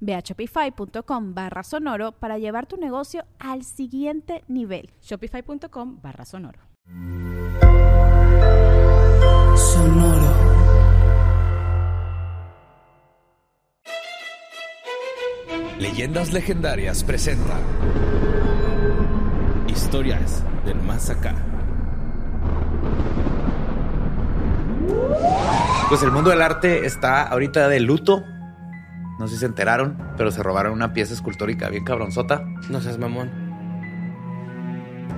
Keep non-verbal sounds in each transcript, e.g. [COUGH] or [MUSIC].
Ve a shopify.com barra sonoro para llevar tu negocio al siguiente nivel. Shopify.com barra sonoro. Sonoro. Leyendas Legendarias presenta Historias del Más Acá. Pues el mundo del arte está ahorita de luto. No sé si se enteraron, pero se robaron una pieza escultórica bien cabronzota. No seas mamón.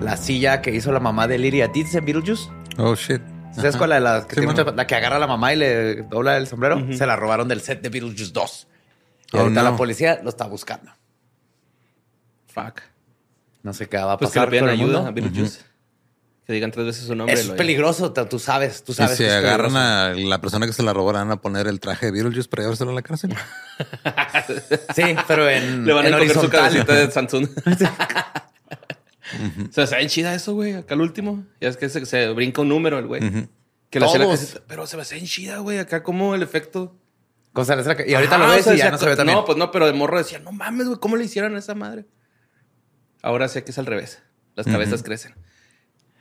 La silla que hizo la mamá de Lyria Dietz en Beetlejuice. Oh, shit. ¿Sabes cuál es la, que Sí, tiene bueno. mucha- la que agarra a la mamá y le dobla el sombrero? Se la robaron del set de Beetlejuice 2. Y Oh, ahorita no. la policía lo está buscando. Fuck. No sé qué va a Pues que pasar le pidan con el ayuda mundo. a Beetlejuice. Que digan tres veces su nombre. Es peligroso, tú sabes, tú Y sabes. si que agarran a la persona que se la robó, le van a poner el traje de Beetlejuice para llevárselo a la cárcel. [LAUGHS] Sí, pero en, [LAUGHS] Le van a en encoger su horizontal. cabecita de Samsung. [LAUGHS] O sea, se ve chida eso, güey. Acá el último. Ya es que se, se brinca un número el güey. Que le hacía la casita, Pero se ve bien chida, güey. Acá como el efecto. Cosa esa- y ahorita Ajá, lo o ves sea, y ya no se ve tan bien. No, pues no, pero de morro decía, no mames, güey, ¿cómo le hicieron a esa madre? Ahora sé que es al revés. Las cabezas crecen.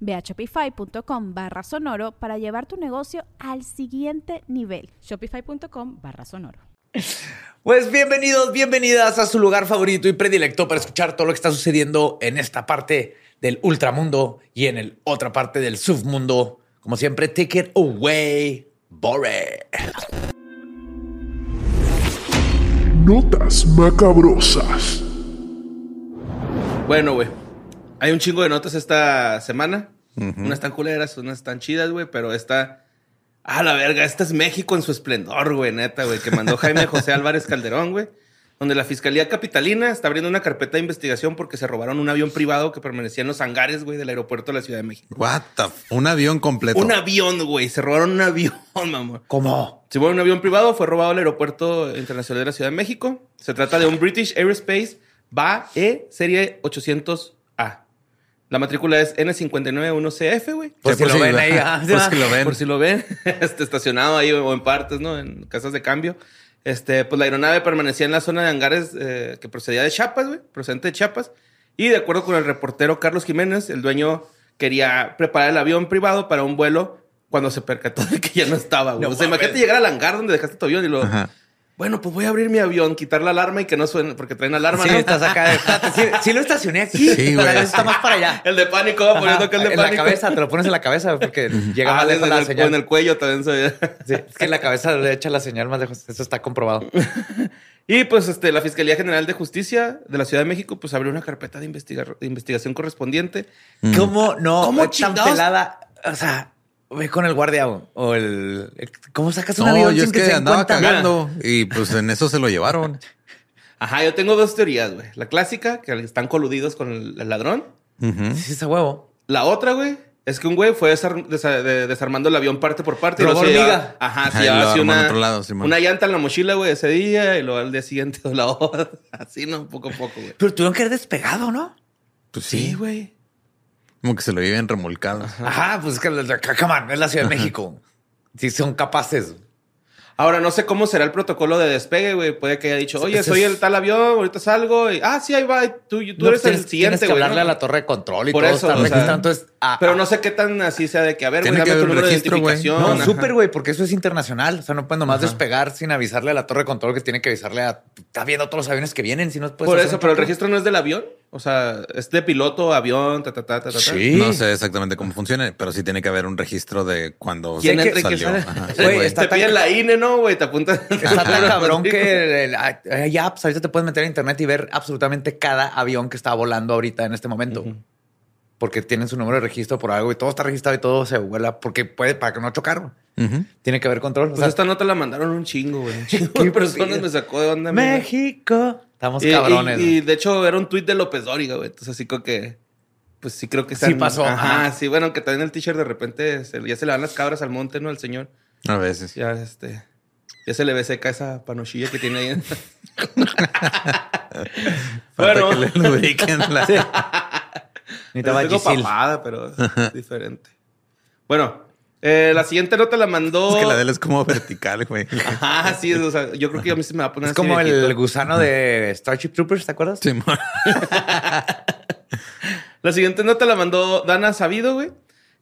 Ve a shopify.com barra sonoro para llevar tu negocio al siguiente nivel. Shopify.com barra sonoro. Pues bienvenidos, bienvenidas a su lugar favorito y predilecto para escuchar todo lo que está sucediendo en esta parte del ultramundo y en el otra parte del submundo. Como siempre, take it away, Bore. Notas macabrosas. Bueno, güey. Hay un chingo de notas esta semana. Unas tan culeras, unas tan chidas, güey, pero esta. Ah, la verga, esta es México en su esplendor, güey, neta, güey, que mandó Jaime [LAUGHS] José Álvarez Calderón, güey. Donde la Fiscalía Capitalina está abriendo una carpeta de investigación porque se robaron un avión privado que permanecía en los hangares, güey, del aeropuerto de la Ciudad de México. What the Un avión completo. Un avión, güey. Se robaron un avión, [LAUGHS] mamá. ¿Cómo? Se un avión privado, fue robado al aeropuerto internacional de la Ciudad de México. Se trata de un British Aerospace BAE serie 800A. La matrícula es N591CF, güey. Sí, si lo ven ahí. ah, Pues que lo ven. Por si lo ven, [LAUGHS] este, estacionado ahí o en partes, ¿no? En casas de cambio. Este, pues la aeronave permanecía en la zona de hangares eh, que procedía de Chiapas, güey, procedente de Chiapas. Y de acuerdo con el reportero Carlos Jiménez, el dueño quería preparar el avión privado para un vuelo cuando se percató de que ya no estaba, güey. No o sea, imagínate llegar al hangar donde dejaste tu avión y lo... Ajá. Bueno, pues voy a abrir mi avión, quitar la alarma y que no suene, porque traen alarma, Sí, ¿no? estás acá. Sí, sí lo estacioné aquí. Sí, pero está más para allá. El de pánico, va poniendo acá el de en pánico. la cabeza, te lo pones en la cabeza porque llega Ah, más lejos en la el, señal. en el cuello también se Sí, es que en la cabeza le echa la señal más lejos. Eso está comprobado. [LAUGHS] Y pues este, la Fiscalía General de Justicia de la Ciudad de México pues abrió una carpeta de, investiga- de investigación correspondiente. ¿Cómo no? ¿Cómo tan pelada? O sea, ve con el guardia o, el... ¿Cómo sacas un No, avión yo sin es que, que andaba cagando y pues en eso se lo llevaron. [LAUGHS] Ajá, yo tengo dos teorías, güey. La clásica, que están coludidos con el, el ladrón. Ujú. Sí, ese huevo. La otra, güey, es que un güey fue desar- desa- de- desarmando el avión parte por parte. y Robó luego se hormiga. Ajá, se Ajá, y llevaba lo así una, otro lado, Simón. una llanta en la mochila, güey, ese día. Y luego al día siguiente [LAUGHS] la otra. Así, ¿no? Poco a poco, güey. Pero tuvieron que haber despegado, ¿no? Pues Sí, sí, güey. Como que se lo viven remolcados. Ajá, pues es que come on, es la Ciudad de México. Sí, son capaces. Ahora, no sé cómo será el protocolo de despegue, güey. Puede que haya dicho, oye, soy el tal avión, ahorita salgo. Y, ah, sí, ahí va. Tú, tú No, eres tienes- el Tienes siguiente, que güey. hablarle ¿no? a la torre de control y Por todo eso, está o sea. Entonces, ah, Pero ah, no sé qué tan así sea de que, a ver, güey, que dame tu número de registro, güey. identificación. No, Ajá. súper, güey, porque eso es internacional. O sea, no puedes nomás despegar sin avisarle a la torre de control que tiene que avisarle a. Está viendo todos los aviones que vienen, si no puedes. Por eso, pero el registro no es del avión. O sea, es de piloto, avión, ta, ta, ta, ta, ta. ta. Sí. No sé exactamente cómo funciona, pero sí tiene que haber un registro de cuando ¿Quién entra salió. sale? Ajá, sí, Güey, güey. está Te tan- piden la INE, ¿no, güey? Te apuntan. Está tan [LAUGHS] cabrón que [LAUGHS] el- hay- hay apps. Ahorita te puedes meter a internet y ver absolutamente cada avión que está volando ahorita en este momento. Porque tienen su número de registro por algo y todo está registrado y todo se vuela porque puede para que no Tiene que haber control. O Pues sea, esta nota la mandaron un chingo, güey. Un chingo de personas me sacó de onda. mira. México. Estamos Y, cabrones. y- y, de hecho era un tuit de López Dóriga, güey. Entonces así como que... Pues sí creo que Sí pasó, Ajá, ajá. sí. Bueno, que también el t-shirt de repente se- ya se le dan las cabras al monte, ¿no? Al señor. A veces. Ya, este... Ya se le ve seca esa panochilla que tiene ahí. [LAUGHS] Bueno. que le lubriquen la... [LAUGHS] Necesitaba Gisil. papada, pero es diferente. Bueno, eh, la siguiente nota la mandó... Es que la de él es como vertical, güey. Ah, sí, o sea, yo creo que a mí se me va a poner Es así como viejito. el gusano de Starship Troopers, ¿te acuerdas? Sí, [LAUGHS] La siguiente nota la mandó Dana Sabido, güey.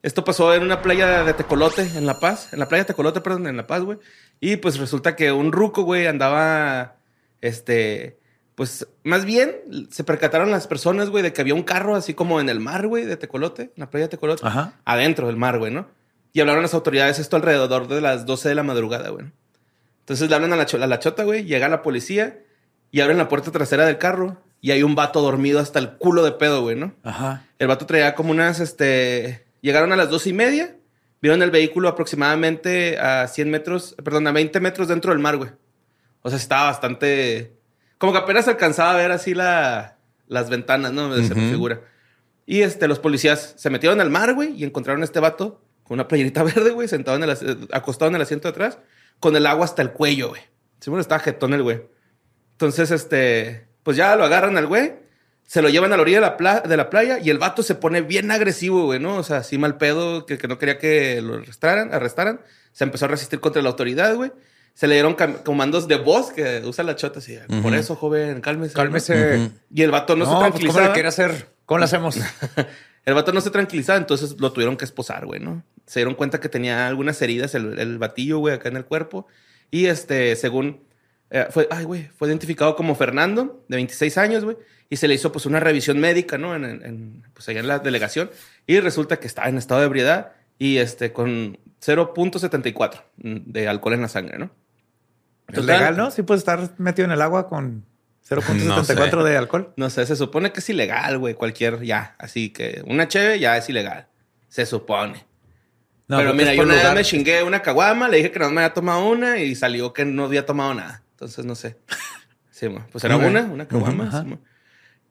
Esto pasó en una playa de Tecolote, en La Paz. En la playa de Tecolote, perdón, en La Paz, güey. Y pues resulta que un ruco, güey, andaba, este, pues más bien se percataron las personas, güey, de que había un carro así como en el mar, güey, de Tecolote, en la playa de Tecolote. Ajá. Adentro del mar, güey, ¿no? Y hablaron las autoridades esto alrededor de las 12 de la madrugada, güey. Entonces le hablan a la, cho- a la chota, güey, llega la policía y abren la puerta trasera del carro y hay un vato dormido hasta el culo de pedo, güey, ¿no? Ajá. El vato traía como unas, este... Llegaron a las dos y media. Vieron el vehículo aproximadamente a 100 metros, perdón, a 20 metros dentro del mar, güey. O sea, estaba bastante... Como que apenas alcanzaba a ver así la, las ventanas, ¿no? Se me Ujú. figura. Y este, los policías se metieron al mar, güey, y encontraron a este vato con una playerita [LAUGHS] verde, güey, sentado en el, acostado en el asiento de atrás, con el agua hasta el cuello, güey. Simón estaba jetón el güey. Entonces, este, pues ya lo agarran al güey, se lo llevan a la orilla de la, pla- de la playa y el vato se pone bien agresivo, güey, ¿no? O sea, así mal pedo, que, que no quería que lo arrestaran, arrestaran. Se empezó a resistir contra la autoridad, güey. Se le dieron comandos de voz que usa la chota así. Por eso, joven, cálmese. ¿no? Cálmese. Y el vato no, No, se pues ¿cómo tranquilizaba. le quiere hacer? ¿Cómo lo hacemos? [LAUGHS] El vato no se tranquilizaba, entonces lo tuvieron que esposar, güey, ¿no? Se dieron cuenta que tenía algunas heridas el, el batillo, güey, acá en el cuerpo. Y este, según eh, fue, ay, güey, fue identificado como Fernando, de 26 años, güey. Y se le hizo pues una revisión médica, ¿no? En, en- pues allá en la delegación. Y resulta que estaba en estado de ebriedad y este, con 0.74 de alcohol en la sangre, ¿no? ¿Es legal, no? Sí puedes estar metido en el agua con 0.74 No sé. de alcohol. No sé, se supone que es ilegal, güey, cualquier, ya. Así que una cheve ya es ilegal. Se supone. No, Pero porque mira, yo una vez me chingué una caguama, le dije que no me había tomado una y salió que no había tomado nada. Entonces, no sé. Sí, pues era una, una caguama. Sí,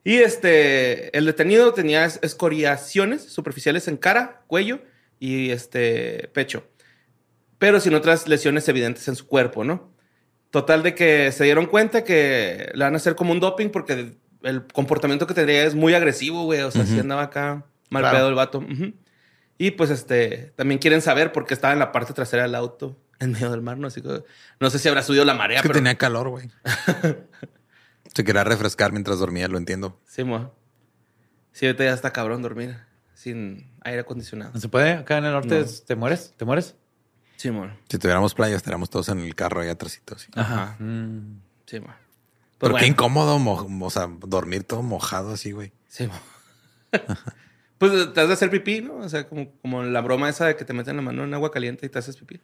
y este, el detenido tenía es- escoriaciones superficiales en cara, cuello y este pecho. Pero sin otras lesiones evidentes en su cuerpo, ¿no? Total de que se dieron cuenta que le van a hacer como un doping porque el comportamiento que tendría es muy agresivo, güey. O sea, si andaba acá mal Claro. pedo el vato. Y pues este, también quieren saber por qué estaba en la parte trasera del auto, en medio del mar, ¿no? Así que no sé si habrá subido la marea, Es que pero... tenía calor, güey. [LAUGHS] Se quería refrescar mientras dormía, lo entiendo. Sí, mo. Sí, ahorita ya está cabrón dormir sin aire acondicionado. ¿No se puede? Acá en el norte No. te mueres. ¿Te mueres? Sí, mo. Si tuviéramos playa, estaríamos todos en el carro ahí atrásito. así. Ajá. Mm. Sí, mo. Pues Pero qué incómodo, mo- o sea, dormir todo mojado así, güey. Sí, mo. [LAUGHS] Pues te has de hacer pipí, ¿no? O sea, como, como la broma esa de que te meten la mano en agua caliente y te haces pipí.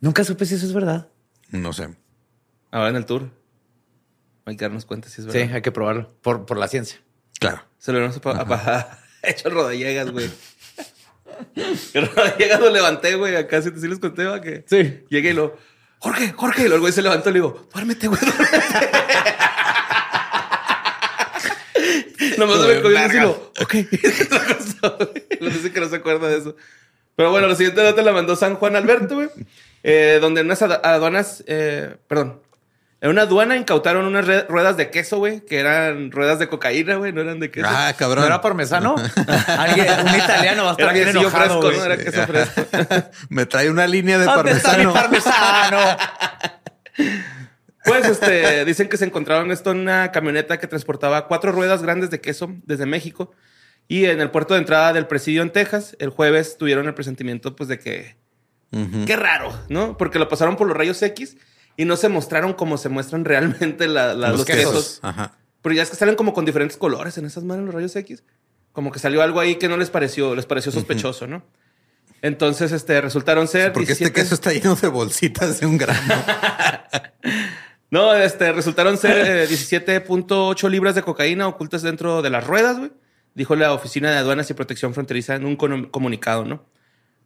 Nunca supe si eso es verdad. No sé. Ahora en el tour. Hay que darnos cuenta si es Sí, verdad. hay que probarlo. Por, por la ciencia. Claro. Se lo hemos [LAUGHS] hecho el rodillegas, güey. [LAUGHS] Pero [LAUGHS] llegando levanté, güey. Acá sí, sí les conté, ¿va? que Sí. llegué y lo, Jorge, Jorge. Y luego el güey se levantó y le digo, duérmete, güey. duérmete". [LAUGHS] Nomás Lo me cogió y lo, ok. Lo dice que no se acuerda de eso. Pero bueno, la siguiente nota la mandó San Juan Alberto, güey. eh, donde en unas ad- aduanas, eh, perdón, en una aduana incautaron unas ruedas de queso, güey, que eran ruedas de cocaína, güey, no eran de queso. Ah, ¿No cabrón. era parmesano? [LAUGHS] Alguien, un italiano va a estar Era bien quesillo enojado, fresco, güey. ¿no? Era queso fresco. [LAUGHS] Me trae una línea de ¿Dónde está mi parmesano. parmesano? [LAUGHS] Pues este, dicen que se encontraron esto en una camioneta que transportaba cuatro ruedas grandes de queso desde México. Y en el puerto de entrada del presidio en Texas, el jueves tuvieron el presentimiento, pues, de que. Qué raro, ¿no? Porque lo pasaron por los rayos X y no se mostraron como se muestran [LAUGHS] realmente la- la- los, quesos. Ajá. Pero ya es que salen como con diferentes colores en esas manos los rayos X. Como que salió algo ahí que no les pareció, les pareció sospechoso, ¿no? Entonces, este, resultaron ser. Porque este 17 queso está lleno de bolsitas de un gramo. [LAUGHS] No, este, resultaron ser eh, 17.8 libras de cocaína ocultas dentro de las ruedas, güey. Dijo la Oficina de Aduanas y Protección Fronteriza en un comunicado, ¿no?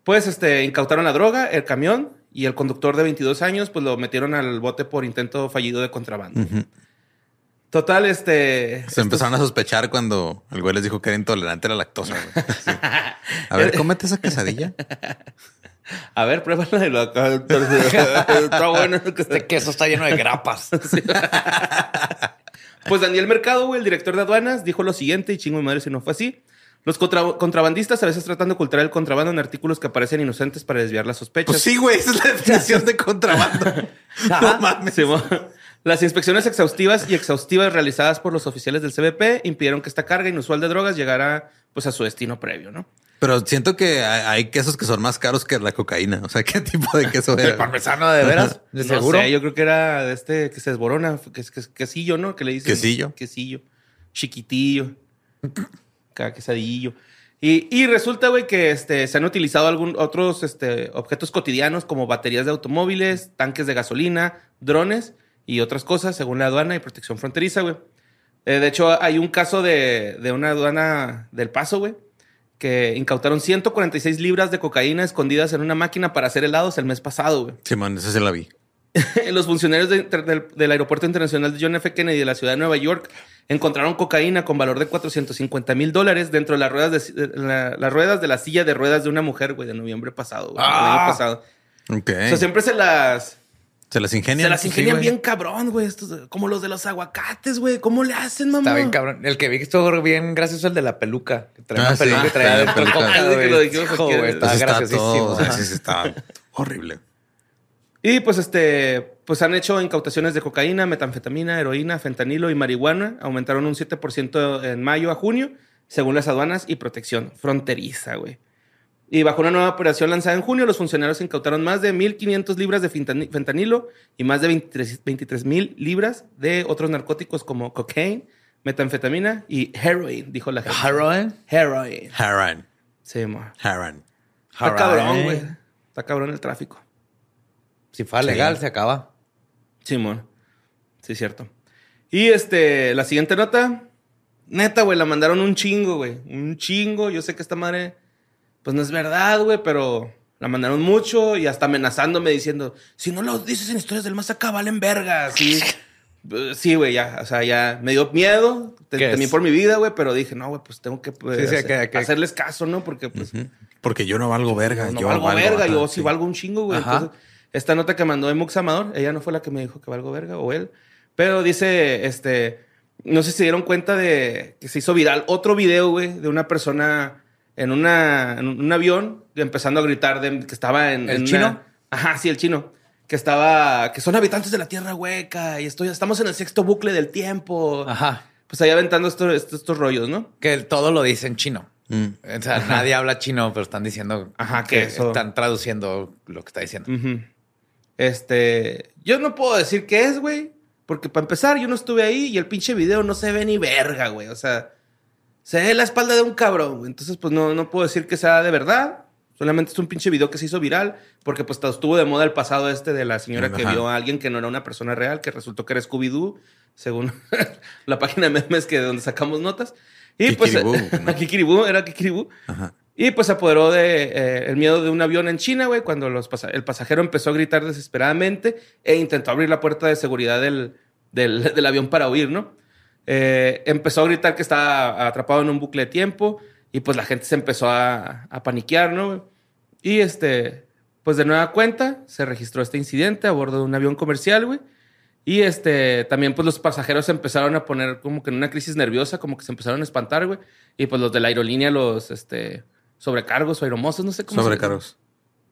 Pues, este, incautaron la droga, el camión y el conductor de 22 años, pues lo metieron al bote por intento fallido de contrabando. Total, este... Se estos- empezaron a sospechar cuando el güey les dijo que era intolerante a la lactosa. Sí. [LAUGHS] A ver, cómete esa quesadilla. [LAUGHS] A ver, pruébala y lo acá. [LAUGHS] Está bueno. Este queso está lleno de grapas. Pues Daniel Mercado, güey, el director de aduanas, dijo lo siguiente, y chingo mi madre si no fue así. Los contra- contrabandistas a veces tratan de ocultar el contrabando en artículos que parecen inocentes para desviar las sospechas. Pues sí, güey, esa es la [LAUGHS] definición de contrabando. [LAUGHS] No mames. Las inspecciones exhaustivas y exhaustivas realizadas por los oficiales del CBP impidieron que esta carga inusual de drogas llegara pues a su destino previo, ¿no? Pero siento que hay quesos que son más caros que la cocaína. O sea, ¿qué tipo de queso [LAUGHS] ¿El era? parmesano de veras? ¿De No seguro? sé, yo creo que era de este que se desborona, que es que es quesillo, ¿no? Que le dicen. Quesillo. Quesillo. Chiquitillo. Cada quesadillo. Y, y resulta, güey, que este, se han utilizado algún, otros este, objetos cotidianos como baterías de automóviles, tanques de gasolina, drones y otras cosas, según la aduana y protección fronteriza, güey. Eh, de hecho, hay un caso de, de una aduana del Paso, güey, que incautaron 146 libras de cocaína escondidas en una máquina para hacer helados el mes pasado, güey. Simón, esa se la vi. [LAUGHS] Los funcionarios de- del, del Aeropuerto Internacional de John F. Kennedy de la ciudad de Nueva York encontraron cocaína con valor de 450 mil dólares dentro de las ruedas de, la- las ruedas de la silla de ruedas de una mujer, güey, de noviembre pasado, güey, Ah. año pasado. Ok. O sea, siempre se las, se las ingenian. se las ingenian bien cabrón, güey, estos, como los de los aguacates, güey. ¿Cómo le hacen, mamá? Está bien cabrón. El que vi que estuvo bien gracioso el de la peluca. Que Ah, una sí. peluca y traía Ah, coca, Ah, güey. Está graciosísimo. todo. o sea, sí, [LAUGHS] está horrible. Y pues este, pues han hecho incautaciones de cocaína, metanfetamina, heroína, fentanilo y marihuana. Aumentaron un 7% en mayo a junio, según las aduanas y protección fronteriza, güey. Y bajo una nueva operación lanzada en junio, los funcionarios incautaron más de 1.500 libras de fentani- fentanilo y más de 23 mil libras de otros narcóticos como cocaine, metanfetamina y heroin, dijo la gente. ¿Heroin? Heroin. Haran. Sí, mo. Haran. Está Heroin. cabrón, güey. Está cabrón el tráfico. Si fuera Sí. legal, se acaba. Simón. Sí, cierto. Y este, la siguiente nota, neta, güey, la mandaron un chingo, güey. Un chingo. Yo sé que esta madre, pues no es verdad, güey, pero la mandaron mucho y hasta amenazándome diciendo, si no lo dices en historias del más acá, valen verga. Sí, [LAUGHS] sí, güey, ya. O sea, ya me dio miedo. te-. Temí por mi vida, güey, pero dije, no, güey, pues tengo que, pues, Sí, sí, hacer- que- que- hacerles caso, ¿no? Porque, pues. Porque yo no valgo verga. no yo valgo verga, ajá, yo sí sí. valgo un chingo, güey. Entonces, esta nota que mandó Emux Amador, ella no fue la que me dijo que valgo verga, o él. Pero dice, este, no sé si se dieron cuenta de que se hizo viral otro video, güey, de una persona en, una, en un avión empezando a gritar de, que estaba en... ¿El en una- chino? Ajá, sí, el chino. Que estaba, que son habitantes de la Tierra Hueca y estoy, estamos en el sexto bucle del tiempo. Ajá. Pues ahí aventando estos, estos, estos rollos, ¿no? Que todo lo dice en chino. Mm. O sea, nadie habla chino, pero están diciendo Ajá, que que eso- están traduciendo lo que está diciendo. Este, yo no puedo decir qué es, güey, porque para empezar yo no estuve ahí y el pinche video no se ve ni verga, güey. O sea, se ve la espalda de un cabrón, güey. Entonces, pues no, no puedo decir que sea de verdad. Solamente es un pinche video que se hizo viral porque pues estuvo de moda el pasado este de la señora que vio a alguien que no era una persona real, que resultó que era Scooby-Doo, según [LAUGHS] la página de memes que donde sacamos notas. Y Kikiribú, pues ¿no? [LAUGHS] Kikiribú, era Kikiribú. Ajá. Y pues se apoderó de eh, el miedo de un avión en China, güey, cuando los el pasajero empezó a gritar desesperadamente e intentó abrir la puerta de seguridad del, del- [LAUGHS] del avión para huir, ¿no? Eh, empezó a gritar que estaba atrapado en un bucle de tiempo y pues la gente se empezó a, a paniquear, ¿no? Y este, pues de nueva cuenta se registró este incidente a bordo de un avión comercial, güey. Y este, también pues los pasajeros se empezaron a poner como que en una crisis nerviosa, como que se empezaron a espantar, güey. Y pues los de la aerolínea, los este, sobrecargos o aeromosos, no sé cómo se- Sobrecargos.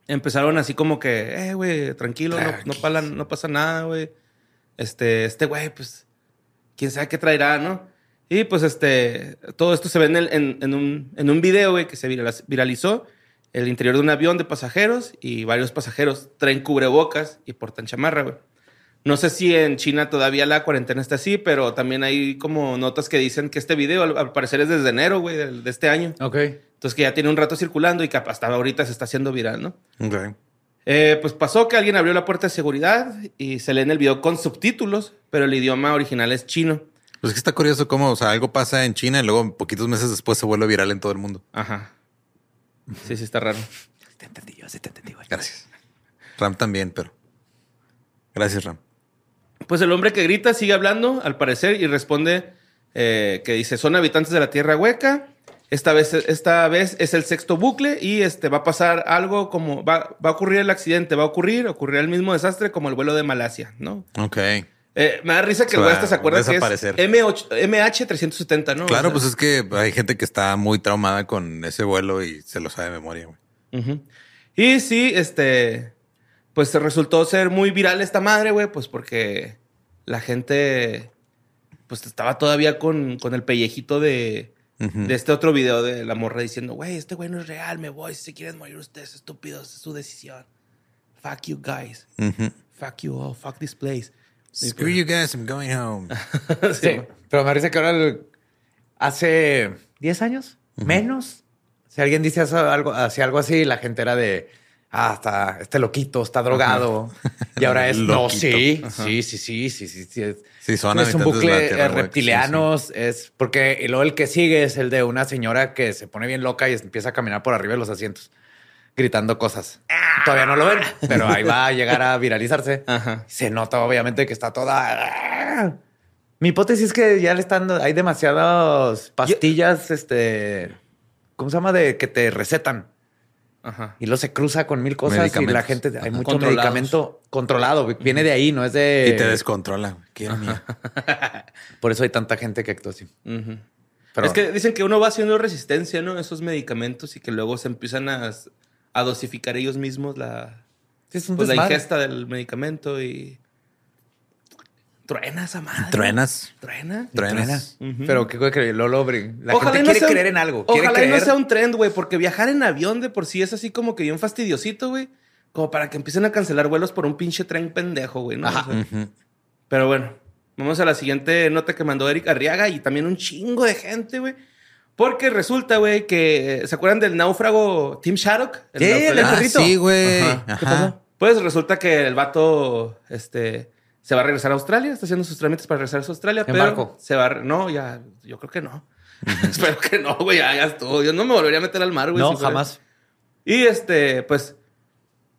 Empezaron así como que, eh, güey, tranquilo, no, no, pala- no pasa nada, güey. Este, este güey, pues, quién sabe qué traerá, ¿no? Y pues, este, todo esto se ve en, el- en- en un, en un video, güey, que se viraliz- viralizó. El interior de un avión de pasajeros y varios pasajeros traen cubrebocas y portan chamarra, güey. No sé si en China todavía la cuarentena está así, pero también hay como notas que dicen que este video al, al parecer es desde enero, güey, del- de, este año. Ok. Entonces que ya tiene un rato circulando y que hasta ahorita se está haciendo viral, ¿no? Ok. Eh, pues pasó que alguien abrió la puerta de seguridad y se lee en el video con subtítulos, pero el idioma original es chino. Pues es que está curioso cómo, o sea, algo pasa en China y luego poquitos meses después se vuelve viral en todo el mundo. Ajá. Sí, sí, está raro. Te entendí yo, sí te entendí, güey. Gracias. Ram también, pero. Gracias, Ram. Pues el hombre que grita sigue hablando, al parecer, y responde eh, que dice, son habitantes de la Tierra Hueca. Esta vez, esta vez es el sexto bucle y este, va a pasar algo como, va, va a ocurrir el accidente, va a ocurrir, ocurrirá el mismo desastre como el vuelo de Malasia, ¿no? Ok. Eh, me da risa que el güey va este se acuerda que es desaparecer. M8 MH370, ¿no? Claro, O sea, pues es que hay gente que está muy traumada con ese vuelo y se lo sabe de memoria, güey. Y sí, este, pues se resultó ser muy viral esta madre, güey, pues porque la gente, pues estaba todavía con, con el pellejito de, De este otro video de la morra diciendo, güey, este güey no es real, me voy, si se quieren morir ustedes, estúpidos, es su decisión. Fuck you guys. Fuck you all, fuck this place. Screw you guys, I'm going home. [LAUGHS] Sí, pero me parece que ahora el- hace 10 años, menos. Si alguien dice algo, hacía algo así, la gente era de, ah, está, este loquito, está drogado. [LAUGHS] Y ahora es, no, sí, sí, sí, sí, sí, sí, sí. Son es un bucle Tierra eh, sí, reptilianos, es porque y luego el que sigue es el de una señora que se pone bien loca y empieza a caminar por arriba de los asientos, gritando cosas. Todavía no lo ven, pero ahí va a llegar a viralizarse. Ajá. Se nota obviamente que está toda. Mi hipótesis es que ya le están. Hay demasiadas pastillas, este. ¿Cómo se llama? De que te recetan. Ajá. Y luego se cruza con mil cosas y la gente. Hay Ajá. mucho medicamento controlado. Viene de ahí, no es de. Y te descontrola. [LAUGHS] Por eso hay tanta gente que actúa así. Pero es que dicen que uno va haciendo resistencia, ¿no? Esos medicamentos y que luego se empiezan a, a dosificar ellos mismos la, sí, es un pues, la ingesta del medicamento y. Truena esa madre. Truenas. Truena. Truenas. Ujú. Pero qué güey que lo logre. La Ojalá gente no quiere sea un- creer en algo. Ojalá no sea un trend, güey, porque viajar en avión de por sí es así como que bien fastidiosito, güey. Como para que empiecen a cancelar vuelos por un pinche tren pendejo, güey, ¿no? Ajá. O sea, Ujú. pero bueno, vamos a la siguiente nota que mandó Eric Arriaga y también un chingo de gente, güey. Porque resulta, güey, que ¿se acuerdan del náufrago Tim Shattuck? Sí, el australiano? del Ah, perrito. sí, güey. Ajá. Ajá. ¿Qué pasó? Pues resulta que el vato este, se va a regresar a Australia, está haciendo sus trámites para regresar a Australia, ¿En pero barco? se va a... No, ya, yo creo que no. [LAUGHS] Espero que no, güey, ya, ya estuvo. Yo no me volvería a meter al mar, güey. No, si fuera- jamás. Y este, pues,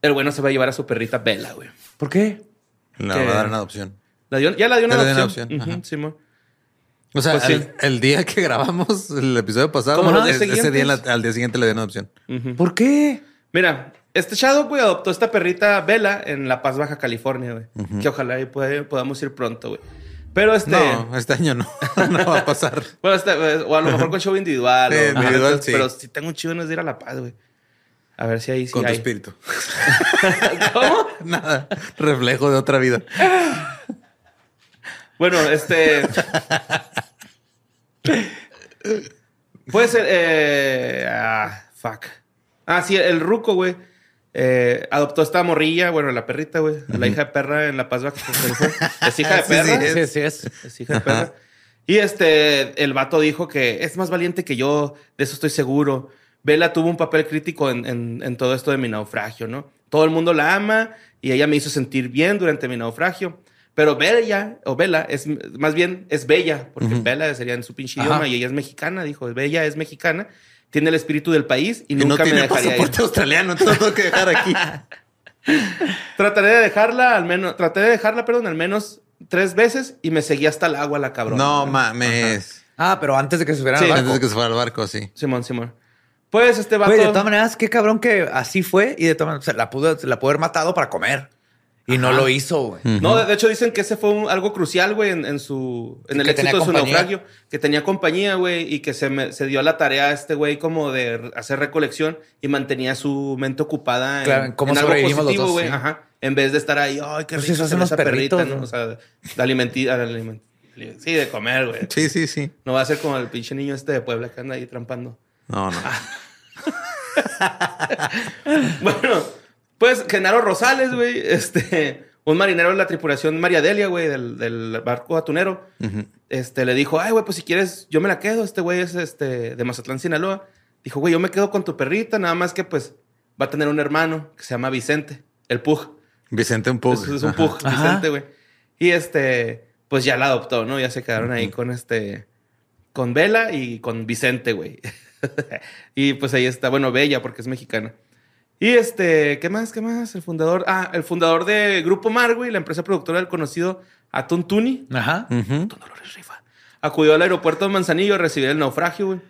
el bueno se va a llevar a su perrita Bella, güey. ¿Por qué? La Que- va a dar en adopción. La dio- ya la dio una Ya la dio en adopción. adopción. O sea, Pues sí. el, el día que grabamos el episodio pasado, ajá, días ese ese día la- al día siguiente le dieron adopción. Ujú. ¿Por qué? Mira, este Shadow, güey, adoptó esta perrita Bella en La Paz, Baja California, güey. Que ojalá puede- podamos ir pronto, güey. Pero este... No, este año no. [LAUGHS] no va a pasar. Bueno, este, o a lo mejor con show individual. Sí, o- individual, sí. Pero si tengo un chivo no es de ir a La Paz, güey. A ver si ahí sí Con tu espíritu. [LAUGHS] ¿Cómo? [LAUGHS] Nada. Reflejo de otra vida. Bueno, este... Puede ser... Eh... Ah, fuck. Ah, sí, el ruco, güey. Eh, adoptó esta morrilla, bueno, la perrita, güey. a La hija de perra en La Paz Baja. Es hija de Sí, perra. sí, Sí, sí es. Es hija de perra. Y este, el vato dijo que es más valiente que yo, de eso estoy seguro. Bella tuvo un papel crítico en, en- en todo esto de mi naufragio, ¿no? Todo el mundo la ama y ella me hizo sentir bien durante mi naufragio. Pero Bella, o Bella, es más bien es bella, porque Bella sería en su pinche Ajá. idioma y ella es mexicana, dijo, Bella es mexicana. Tiene el espíritu del país y, Y no nunca me tiene dejaría ir. pasaporte australiano, entonces lo tengo que dejar aquí. [LAUGHS] Trataré de dejarla al menos, traté de dejarla, perdón, al menos tres veces y me seguía hasta el agua la cabrona. No mames. Ah, pero antes de que se subieran Sí. al Antes barco. de que se fuera al barco, sí. Simón, Simón. Pues este vato. Güey, de todas maneras, qué cabrón que así fue y de todas maneras se la pudo, la pudo haber matado para comer. Y no lo hizo, güey. No, de, de hecho dicen que ese fue un- algo crucial, güey, en, en su en el éxito de su naufragio, que tenía compañía, güey, y que se, me- se dio a la tarea a este güey como de hacer recolección y mantenía su mente ocupada en, Claro, en cómo en algo positivo, dos, güey, sí. ajá, en vez de estar ahí, ay, qué Pues rico hacen esa perrita, ¿no? ¿no? O sea, de alimenti- al aliment- sí, de comer, güey. Sí, sí, sí. No va a ser como el pinche niño este de Puebla que anda ahí trampando. No, no. [LAUGHS] Bueno, pues Genaro Rosales, güey, [LAUGHS] este, un marinero de la tripulación María Delia, güey, del, del barco atunero, este, le dijo, ay, güey, pues si quieres, yo me la quedo. Este güey es este, de Mazatlán, Sinaloa. Dijo, güey, yo me quedo con tu perrita, nada más que pues va a tener un hermano que se llama Vicente, el Pug. Vicente un poco. Es, es un Pug, Ajá. Vicente, güey. Y este, pues ya la adoptó, ¿no? Ya se quedaron ahí con este, con Vela y con Vicente, güey. [LAUGHS] y pues ahí está, bueno, Bella, porque es mexicana. Y este, ¿qué más? ¿Qué más? El fundador, ah, el fundador de Grupo Mar, güey, la empresa productora del conocido Atún Tuni. Ajá. Ujú. Dolores Rifa. Acudió al aeropuerto de Manzanillo a recibir el naufragio, güey.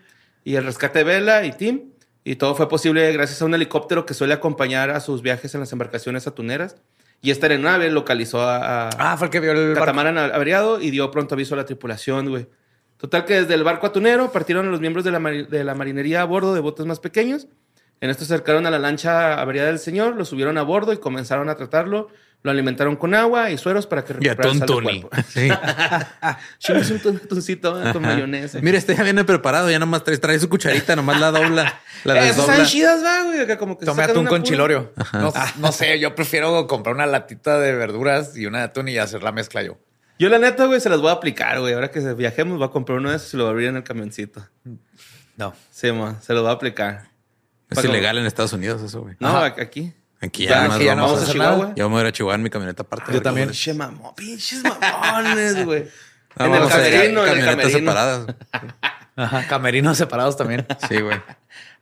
Y el rescate de Vela y Tim. Y todo fue posible gracias a un helicóptero que suele acompañar a sus viajes en las embarcaciones atuneras. Y esta aeronave localizó a, a Ah, fue el que vio el barco. catamarán averiado y dio pronto aviso a la tripulación, güey. Total que desde el barco atunero partieron los miembros de la, de la marinería a bordo de botes más pequeños. En esto se acercaron a la lancha averiada del señor, lo subieron a bordo y comenzaron a tratarlo. Lo alimentaron con agua y sueros para que Y a recuperara el cuerpo. Sí. [LAUGHS] Chingas un tontoncito eh, con mayonesa. Mira, este ya viene preparado, ya nomás trae, trae su cucharita, nomás la dobla. La Eh, Esas desdobla. están chidas, va, güey. Acá como que Tomé sacan atún con pura- chilorio. No, no sé, yo prefiero comprar una latita de verduras y una de atún y hacer la mezcla yo. Yo, la neta, güey, se las voy a aplicar, güey. Ahora que viajemos, voy a comprar uno de esos y lo voy a abrir en el camioncito. No. Sí, man, se los voy a aplicar. Es ilegal en Estados Unidos eso, güey. No, Ajá. aquí. Aquí Ya, ya, no, ya vamos a hacer Chihuahua. nada. Yo me voy a ir a Chihuahua en mi camioneta aparte. Yo también. Pinche mamón, pinches mamones, güey. [LAUGHS] No, en el camerino, en el camionetas camerino. separadas. Ajá. Camerinos separados también. Sí, güey.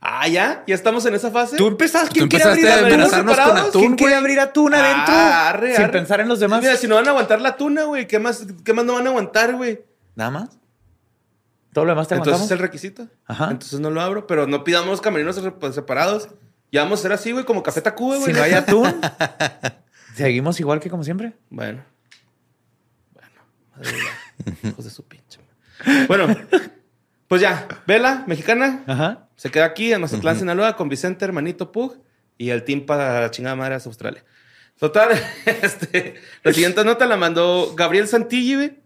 Ah, ya, ya estamos en esa fase. Tú empezaste. ¿Quién Tú quiere abrir a con atún, ¿Quién quiere abrir atún adentro? Ah, arre, sin arre. pensar en los demás. Mira, si no van a aguantar la tuna, güey, ¿qué más, ¿qué más no van a aguantar, güey? Nada más. Todo lo demás te Entonces aguantamos. es el requisito. Ajá. Entonces no lo abro, pero no pidamos camerinos se- pues, separados. Ya vamos a ser así, güey, como Café Tacuba, güey. Si no hay atún, [LAUGHS] seguimos igual que como siempre. Bueno. Bueno. Madre mía. Hijos de su pinche. Bueno, pues ya. Vela, mexicana. Ajá. Se queda aquí en Mazatlán, Sinaloa, con Vicente, hermanito Pug, y el team para la chingada madre hacia Australia. Total, [LAUGHS] este, la siguiente nota la mandó Gabriel Santilli, güey.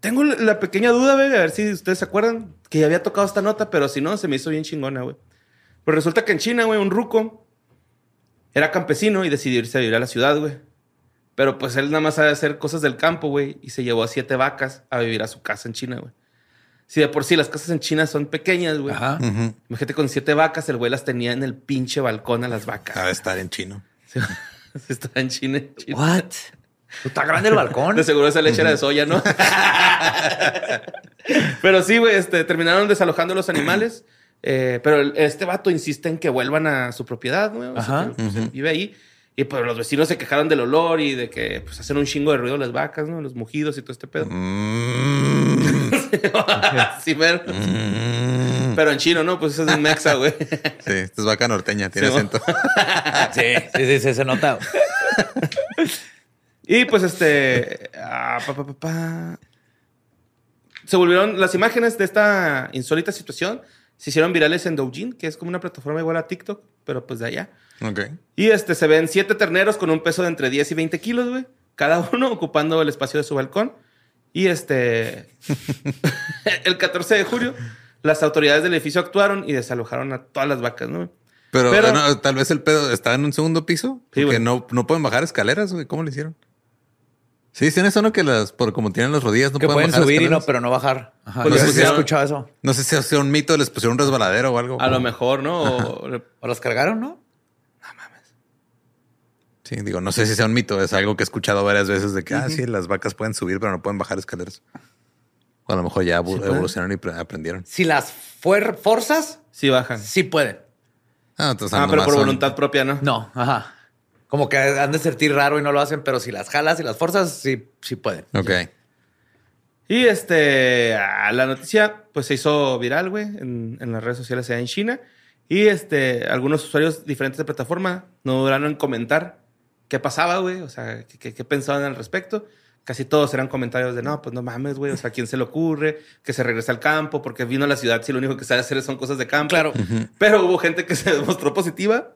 Tengo la- pequeña duda, güey, a ver si ustedes se acuerdan que ya había tocado esta nota, pero si no, se me hizo bien chingona, güey. Pues resulta que en China, güey, un ruco era campesino y decidió irse a vivir a la ciudad, güey. Pero pues él nada más sabe hacer cosas del campo, güey, y se llevó a siete vacas a vivir a su casa en China, güey. Si de por sí las casas en China son pequeñas, güey. Ajá. Imagínate con siete vacas, el güey las tenía en el pinche balcón a las vacas. Ha de estar en chino. [LAUGHS] Sí, Estaba en China. en China. What? Está grande el balcón. De seguro esa leche era de soya, ¿no? [LAUGHS] pero sí, güey, este, terminaron desalojando los animales. eh, pero este vato insiste en que vuelvan a su propiedad, güey. O sea, Ajá. que, pues, vive ahí. Y pues los vecinos se quejaron del olor y de que pues hacen un chingo de ruido las vacas, ¿no? Los mugidos y todo este pedo. Mm. [LAUGHS] sí, pero, Mm. pero en chino, ¿no? Pues eso es un mexa, güey. Sí, esta es vaca norteña, tiene Sí, acento. Sí, [LAUGHS] sí, sí, sí, se nota. Y pues este. ah, pa, pa, pa, pa. Se volvieron las imágenes de esta insólita situación. Se hicieron virales en Douyin, que es como una plataforma igual a TikTok, pero pues de allá. Ok. Y este se ven siete terneros con un peso de entre 10 y 20 kilos, güey. Cada uno [LAUGHS] ocupando el espacio de su balcón. Y este. [LAUGHS] el 14 de julio, las autoridades del edificio actuaron y desalojaron a todas las vacas, ¿no? Pero, Pero- no, tal vez el pedo está en un segundo piso. Sí, porque no, no pueden bajar escaleras, güey. ¿Cómo le hicieron? Sí, dicen eso, ¿no? Que las, por como tienen las rodillas, no que pueden pueden bajar subir y no, pero no bajar. Ajá. Pues Yo les sí he escuchado eso. No sé si sea un mito, les pusieron un resbaladero o algo. A lo mejor, ¿no? O- ¿O las cargaron, no? Sí, digo, no sé si sea un mito, es algo que he escuchado varias veces de que, ah, sí, las vacas pueden subir, pero no pueden bajar escaleras. O a lo mejor ya pueden. evolucionaron y pre- aprendieron. Si las fuer- forzas, Sí bajan. sí pueden. Ah, entonces Ah, pero por son- voluntad propia, ¿no? No, ajá. Como que han de sentir raro y no lo hacen, pero si las jalas y las forzas, sí, sí pueden. Ok. Y este, la noticia pues se hizo viral, güey, en, en las redes sociales allá en China. Y este, algunos usuarios diferentes de plataforma no duraron en comentar qué pasaba, güey, o sea, qué, qué- qué pensaban al respecto. Casi todos eran comentarios de, no, pues no mames, güey, o sea, ¿a quién se le ocurre que se regrese al campo? Porque vino a la ciudad si lo único que sabe hacer son cosas de campo. Claro. Pero hubo gente que se demostró positiva.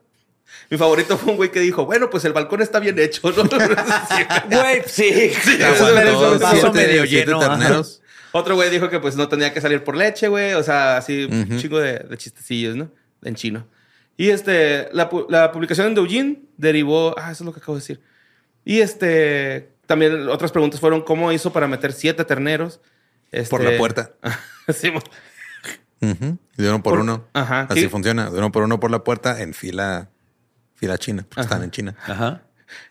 Mi favorito fue un güey que dijo, bueno, pues el balcón está bien hecho, ¿no? [LAUGHS] Güey, sí. Sí, Aguantó eso siete- medio siete lleno. terneros. Otro güey dijo que pues no tenía que salir por leche, güey. O sea, así un chingo de, de chistecillos, ¿no? En chino. Y este, la, la publicación en Douyin derivó. Ah, eso es lo que acabo de decir. Y este, también otras preguntas fueron: ¿cómo hizo para meter siete terneros? Este- Por la puerta. [LAUGHS] sí, Ujú. De uno por, Por- uno. Ajá, Así ¿qué? funciona. De uno por uno por la puerta en fila, fila china. Porque están en China. Ajá.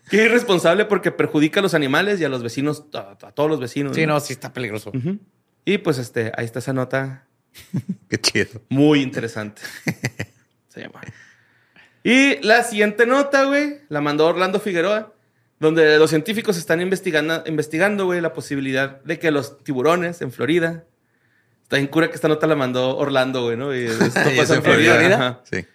Qué irresponsable porque perjudica a los animales y a los vecinos, a, a todos los vecinos. Sí, no, sí está peligroso. Y pues este, ahí está esa nota [LAUGHS] Qué chido. Muy interesante. [LAUGHS] Se llama. Y la siguiente nota, güey, la mandó Orlando Figueroa, donde los científicos están investigando, investigando, güey, la posibilidad de que los tiburones en Florida. Está bien cura que esta nota la mandó Orlando, güey, ¿no? Y esto [LAUGHS] Y pasa es en en Florida. Florida. Sí.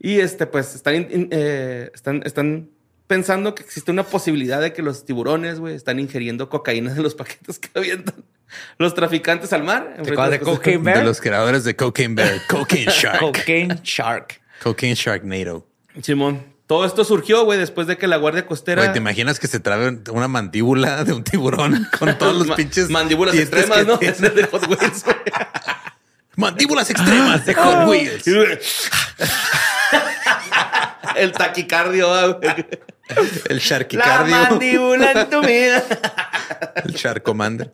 Y este, pues, están, in- in- eh, están, están pensando que existe una posibilidad de que los tiburones, güey, están ingiriendo cocaína de los paquetes que avientan los traficantes al mar. ¿Te acuerdas de Cocaine Bear? De los creadores de Cocaine Bear. Cocaine Shark. Cocaine Shark. Cocaine Sharknado. Simón. Todo esto surgió, güey, después de que la Guardia Costera. Güey, ¿te imaginas que se trabe una mandíbula de un tiburón [LAUGHS] con todos los pinches Mandíbulas extremas, ¿no? tiene? Es [LAUGHS] de Hot Wheels, güey. Mandíbulas extremas de Hot Wheels. El taquicardio, güey. El La Sharkicardio. mandíbula en tu vida. El Shark Commander.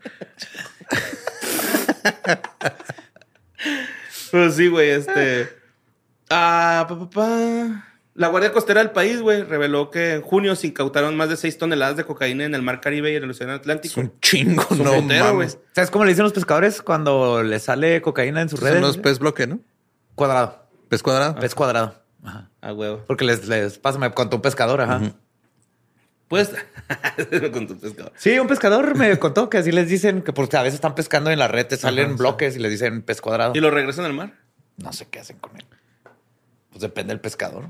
Pues sí, güey, este. Ah, pa, pa, pa. La Guardia Costera del país, güey, reveló que en junio se incautaron más de 6 toneladas de cocaína en el Mar Caribe y en el Océano Es Atlántico. un chingo, un no putero, mames. ¿Sabes cómo le dicen los pescadores cuando les sale cocaína en sus Son redes? los pez bloque, ¿no? Cuadrado. Pez cuadrado. Pez cuadrado. Ajá. Ah, huevo. Porque les, les pasa, me contó un pescador, ajá. Pues. [LAUGHS] con tu pescado. Sí, un pescador me contó que así les dicen que porque a veces están pescando en la red, te salen Ajá, sí. bloques y les dicen pez cuadrado. ¿Y lo regresan al mar? No sé qué hacen con él. Pues depende del pescador.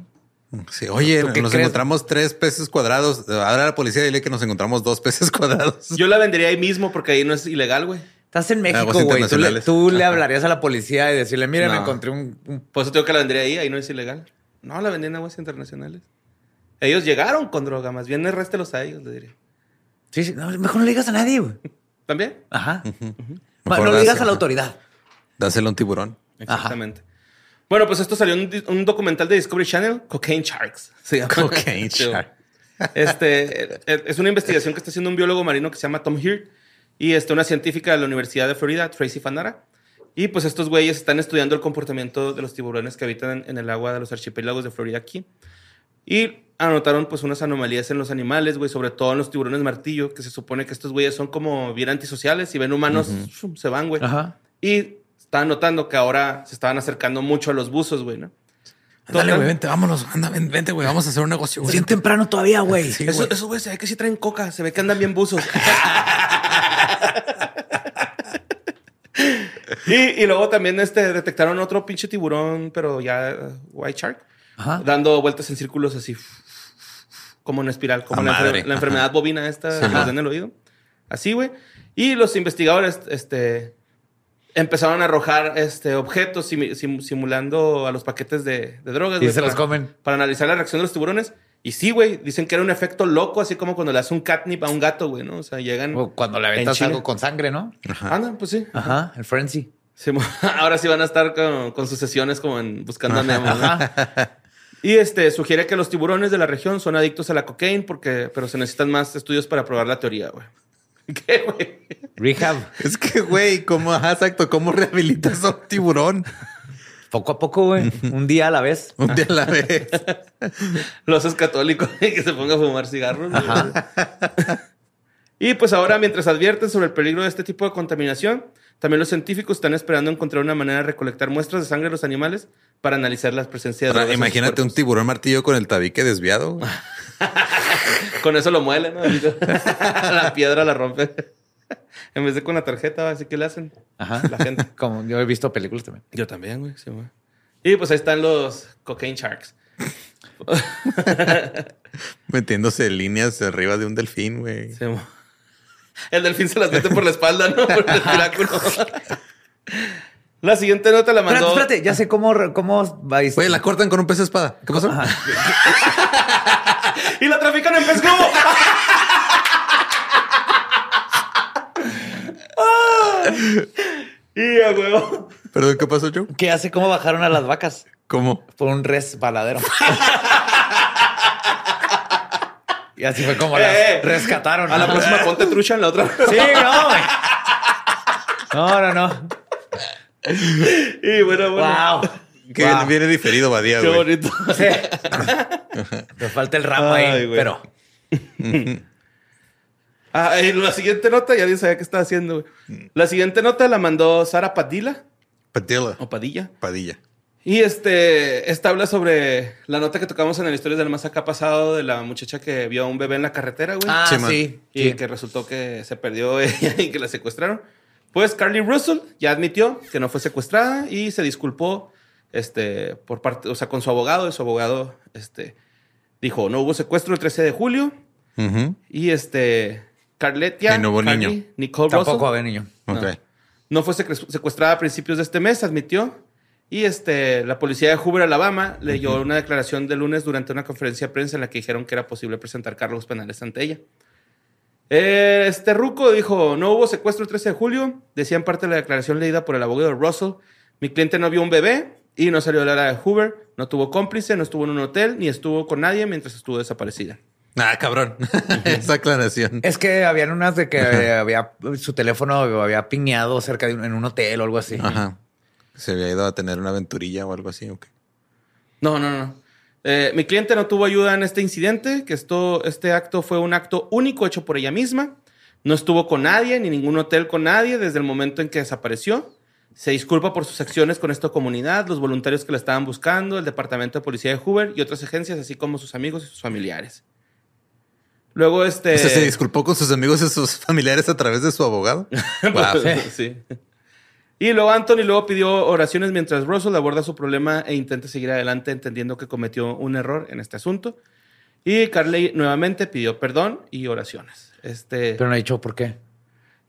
Sí, oye, ¿Tú qué nos crees? encontramos tres peces cuadrados. Ahora la policía dile que nos encontramos dos peces [LAUGHS] cuadrados. Yo la vendería ahí mismo porque ahí no es ilegal, güey. Estás en México, Aguas güey. Tú, le, internacionales. tú le hablarías a la policía y decirle, mire, me encontré un, un- Por eso tengo que la vendería ahí, ahí no es ilegal. No, la vendí en aguas internacionales. Ellos llegaron con droga, más bien réstelos a ellos, le diría. Sí, sí. No, mejor no le digas a nadie, güey. ¿También? Ajá. Mejor no le digas a la autoridad. Dáselo a un tiburón. Exactamente. Bueno, pues esto salió en un, documental de Discovery Channel, Cocaine Sharks. se llama. Cocaine Sí, Shark. Este eh, es una investigación que está haciendo un biólogo marino que se llama Tom Heard y este, una científica de la Universidad de Florida, Tracy Fanara. Y pues estos güeyes están estudiando el comportamiento de los tiburones que habitan en, en el agua de los archipiélagos de Florida aquí. Y anotaron pues unas anomalías en los animales, güey, sobre todo en los tiburones martillo, que se supone que estos güeyes son como bien antisociales. Si ven humanos, shum, se van, güey. Ajá. Y estaban notando que ahora se estaban acercando mucho a los buzos, güey, ¿no? Dale, güey, vente, vámonos. Anda, ven- vente, güey. Vamos a hacer un negocio. güey. Bien temprano todavía, güey. Sí, Eso, güey. eso, güey, se ve que sí traen coca, se ve que andan bien buzos. [LAUGHS] y, y luego también este, detectaron otro pinche tiburón, pero ya uh, white shark, Ajá. dando vueltas en círculos así, como en espiral, como la, enfer- la enfermedad bovina esta que nos en el oído. Así, güey. Y los investigadores este, empezaron a arrojar este, objetos sim- simulando a los paquetes de, de drogas. Y se los comen. Para analizar la reacción de los tiburones. Y sí, güey, dicen que era un efecto loco, así como cuando le hace un catnip a un gato, güey, ¿no? O sea, llegan... O Cuando le En aventas algo con sangre, ¿no? Ajá. Anda, pues sí. Ajá. El frenzy. Sí, [LAUGHS] Ahora sí van a estar con, con sus sesiones como en Buscando a Nemo. ¿no? [LAUGHS] Y este sugiere que los tiburones de la región son adictos a la cocaína, porque, pero se necesitan más estudios para probar la teoría, güey. [LAUGHS] ¿Qué, güey? Rehab. Es que, güey, ¿cómo, ajá, exacto, cómo rehabilitas a un tiburón? Poco a poco, güey. [LAUGHS] Un día a la vez. Un día a la vez. [LAUGHS] Los es católico y que se ponga a fumar cigarros. y pues ahora, mientras advierten sobre el peligro de este tipo de contaminación, También los científicos están esperando encontrar una manera de recolectar muestras de sangre de los animales para analizar la presencia de imagínate un tiburón martillo con el tabique desviado. [LAUGHS] Con eso lo muele, ¿no? la piedra la rompe. [LAUGHS] En vez de con la tarjeta, así que le hacen Ajá. [LAUGHS] la gente. [LAUGHS] Como yo he visto películas también. Yo también, güey. sí, güey. Y pues ahí están los cocaine sharks. Metiéndose líneas arriba de un delfín, güey. Sí, el delfín se las mete por la espalda, ¿no? Por el piráculo. la siguiente nota la mandó. Espérate, espérate, ya sé cómo, cómo vais. Güey, la cortan con un pez espada. ¿Qué pasó? Y la trafican en pez globo. [LAUGHS] y a huevo. Perdón, ¿qué pasó, Joe? ¿Qué hace cómo bajaron a las vacas? ¿Cómo? Por un resbaladero. [LAUGHS] y así fue como las Eh, eh. rescataron. A la próxima ponte trucha en la otra. [LAUGHS] Sí, no, güey. No, no, no. Y bueno, bueno. Wow. Que Wow. viene diferido, Badía, Qué güey. bonito. Sí. Te falta el ramo ahí, güey. pero. Ah, y la siguiente nota, ya ni sabía qué estaba haciendo, güey. La siguiente nota la mandó Sara Padilla Padilla. o Padilla. Padilla. Y este, esta habla sobre la nota que tocamos en el Historias del Más Acá pasado de la muchacha que vio a un bebé en la carretera, güey. Ah, Sí, sí. y sí. que resultó que se perdió [LAUGHS] ella y que la secuestraron. Pues Carly Russell ya admitió que no fue secuestrada y se disculpó este, por parte, o sea, con su abogado. Y su abogado este, dijo, no hubo secuestro el 13 de julio. Y este, Carletia, Y no hubo Carly, niño. Nicole Tampoco Russell, había niño. Ok. no fue secuestrada a principios de este mes, admitió. Y este, la policía de Hoover, Alabama, leyó una declaración de lunes durante una conferencia de prensa en la que dijeron que era posible presentar cargos penales ante ella. Eh, Este Ruco dijo, no hubo secuestro el 13 de julio. Decía en parte de la declaración leída por el abogado de Russell, mi cliente no vio un bebé y no salió del área de Hoover, no tuvo cómplice, no estuvo en un hotel, ni estuvo con nadie mientras estuvo desaparecida. Ah, cabrón. [LAUGHS] Esa aclaración. Es que habían unas de que había su teléfono había piñado cerca de un, en un hotel o algo así. Ajá. Se había ido a tener una aventurilla o algo así, ok. No, no, no. Eh, mi cliente no tuvo ayuda en este incidente, que esto, este acto fue un acto único hecho por ella misma. No estuvo con nadie, ni ningún hotel con nadie desde el momento en que desapareció. Se disculpa por sus acciones con esta comunidad, los voluntarios que la estaban buscando, el Departamento de Policía de Hoover y otras agencias, así como sus amigos y sus familiares. Luego, este... O sea, se disculpó con sus amigos y sus familiares a través de su abogado. [LAUGHS] Wow. sí. Y luego Anthony luego pidió oraciones mientras Russell aborda su problema e intenta seguir adelante entendiendo que cometió un error en este asunto. Y Carly nuevamente pidió perdón y oraciones. Este Pero no ha dicho por qué.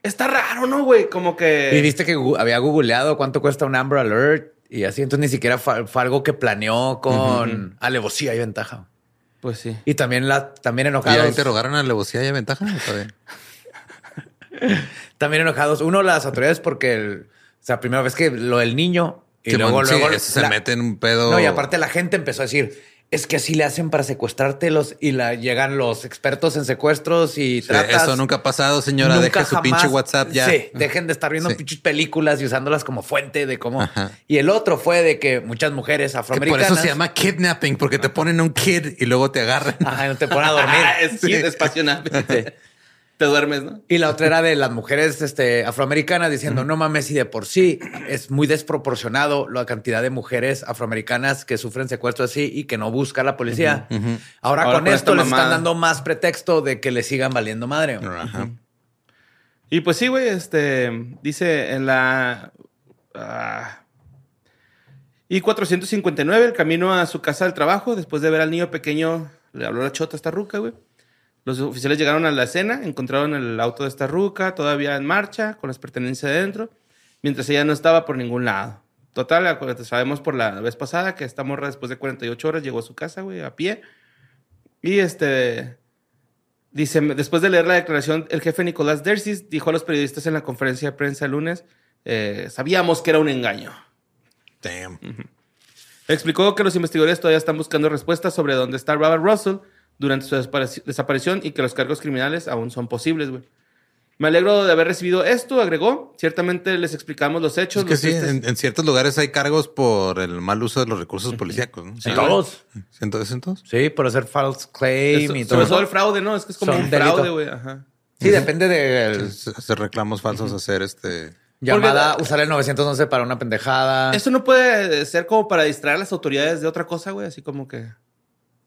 está raro, ¿no, güey? Como que Y viste que había googleado cuánto cuesta un Amber Alert y así. Entonces ni siquiera fue, fue algo que planeó con alevosía y ventaja. Pues sí. Y también la también ¿Ya enojados. interrogaron a alevosía y a ventaja? [LAUGHS] También enojados. Uno, las autoridades, porque el, o sea, primera vez que lo del niño y luego, man, sí, luego eso se la- mete en un pedo. No, y aparte la gente empezó a decir, es que así le hacen para secuestrártelos y la, llegan los expertos en secuestros y Sí, tratas. eso nunca ha pasado, señora. Nunca Deje su pinche WhatsApp ya. Sí, dejen de estar viendo Sí. pinches películas y usándolas como fuente de cómo. Ajá. Y el otro fue de que muchas mujeres Que por afroamericanas. eso se llama kidnapping, porque te ponen un kid y luego te agarran. Ajá, no te ponen a dormir. [LAUGHS] Ah, es, sí, es apasionante. Te duermes, ¿no? Y la otra era de las mujeres este, afroamericanas diciendo, no mames, y de por sí es muy desproporcionado la cantidad de mujeres afroamericanas que sufren secuestros así y que no busca la policía. Ahora, Ahora con esto les están dando más pretexto de que le sigan valiendo madre. Y pues sí, güey, este dice en la ah, y 459 el camino a su casa del trabajo después de ver al niño pequeño le habló la chota a esta ruca, güey. Los oficiales llegaron a la escena, encontraron el auto de esta ruca todavía en marcha con las pertenencias dentro, mientras ella no estaba por ningún lado. Total, sabemos por la vez pasada que esta morra después de 48 horas llegó a su casa, güey, a pie. Y este Dice, después de leer la declaración, el jefe Nicolás Dersis dijo a los periodistas en la conferencia de prensa el lunes, eh, sabíamos que era un engaño. Damn. Explicó que los investigadores todavía están buscando respuestas sobre dónde está Robert Russell durante su desaparici- desaparición y que los cargos criminales aún son posibles, güey. Me alegro de haber recibido esto, agregó. Ciertamente les explicamos los hechos. Es que los sí, en, en ciertos lugares hay cargos por el mal uso de los recursos policíacos. ¿no? En todos. ¿Entonces, en todos? Sí, por hacer false claim Eso- y sobre todo. todo el fraude, ¿no? Es que es como Son un fraude, delito. güey. Ajá. Sí, depende. Es- Hacer reclamos falsos, hacer este Llamada, Porque- usar el 911 para una pendejada. Eso no puede ser como para distraer a las autoridades de otra cosa, güey. Así como que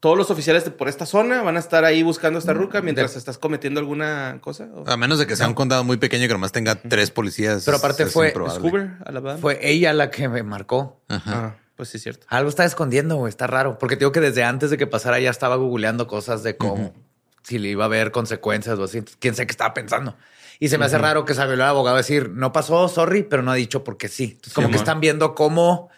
todos los oficiales de por esta zona van a estar ahí buscando a esta ruca mientras estás cometiendo alguna cosa. o- A menos de que sea un condado muy pequeño que nomás tenga tres policías. Pero aparte fue-. Hoover, Alabama. Fue ella la que me marcó. Ajá. Ah, pues sí, es cierto. Algo está escondiendo, güey. Está raro. Porque te digo que desde antes de que pasara ya estaba googleando cosas de cómo, si le iba a haber consecuencias o así. Quién sabe qué estaba pensando. Y se me hace raro que salió el abogado a decir, no pasó, sorry, pero no ha dicho porque sí. Entonces, como que están viendo cómo...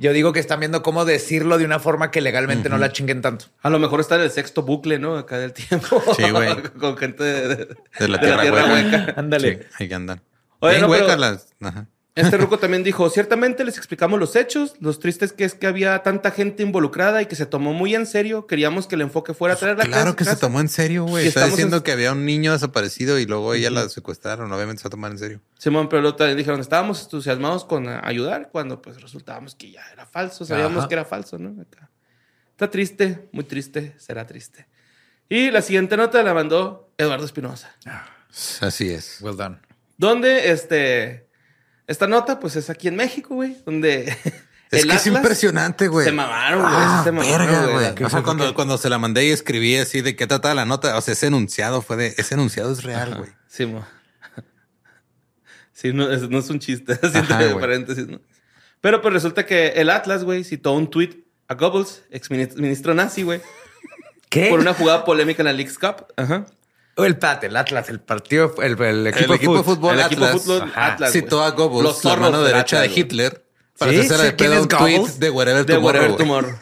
Yo digo que están viendo cómo decirlo de una forma que legalmente no la chinguen tanto. A lo mejor está en el sexto bucle, ¿no? Acá del tiempo. Sí, güey. [LAUGHS] Con gente de, de- De la de tierra, hueca. Ándale. Sí, ahí andan. Oye, Bien no, pero- huecas las. Ajá. Este ruco también dijo, ciertamente les explicamos los hechos, los tristes que es que había tanta gente involucrada y que se tomó muy en serio, queríamos que el enfoque fuera a traer la Claro casa- que se casa". tomó en serio, güey. Está diciendo en- que había un niño desaparecido y luego ella la secuestraron. Obviamente se va a tomar en serio. Simón, pero luego también dijeron, estábamos entusiasmados con eh, ayudar cuando pues resultábamos que ya era falso, sabíamos Ajá. que era falso, ¿no? Acá. Está triste, muy triste, será triste. Y la siguiente nota la mandó Eduardo Espinosa, Así es. Well done. donde este, esta nota pues es aquí en México, güey, donde Es el que es impresionante, güey. Se mamaron, güey, Ah, se mamaron, verga, güey. O sea, cuando, cuando se la mandé y escribí así de qué trataba la nota, o sea, ese enunciado fue de, ese enunciado es real, güey. Sí, mo. [LAUGHS] Sí, no es, no es un chiste, [LAUGHS] así Ajá, entre paréntesis, ¿no? Pero pues resulta que el Atlas, güey, citó un tweet a Goebbels, ex ministro nazi, güey, ¿Qué? por una jugada polémica en la League's Cup. Ajá. El Pat, el Atlas, el partido, el, el equipo, el equipo de fútbol, El equipo Atlas, fútbol Ajá. Atlas, güey. citó a Goebbels, Los la mano derecha Atlas, de. Hitler, para ¿Sí? de ¿Quién pedo un tweet de Wherever De Tomorrow. Whatever güey. Tomorrow.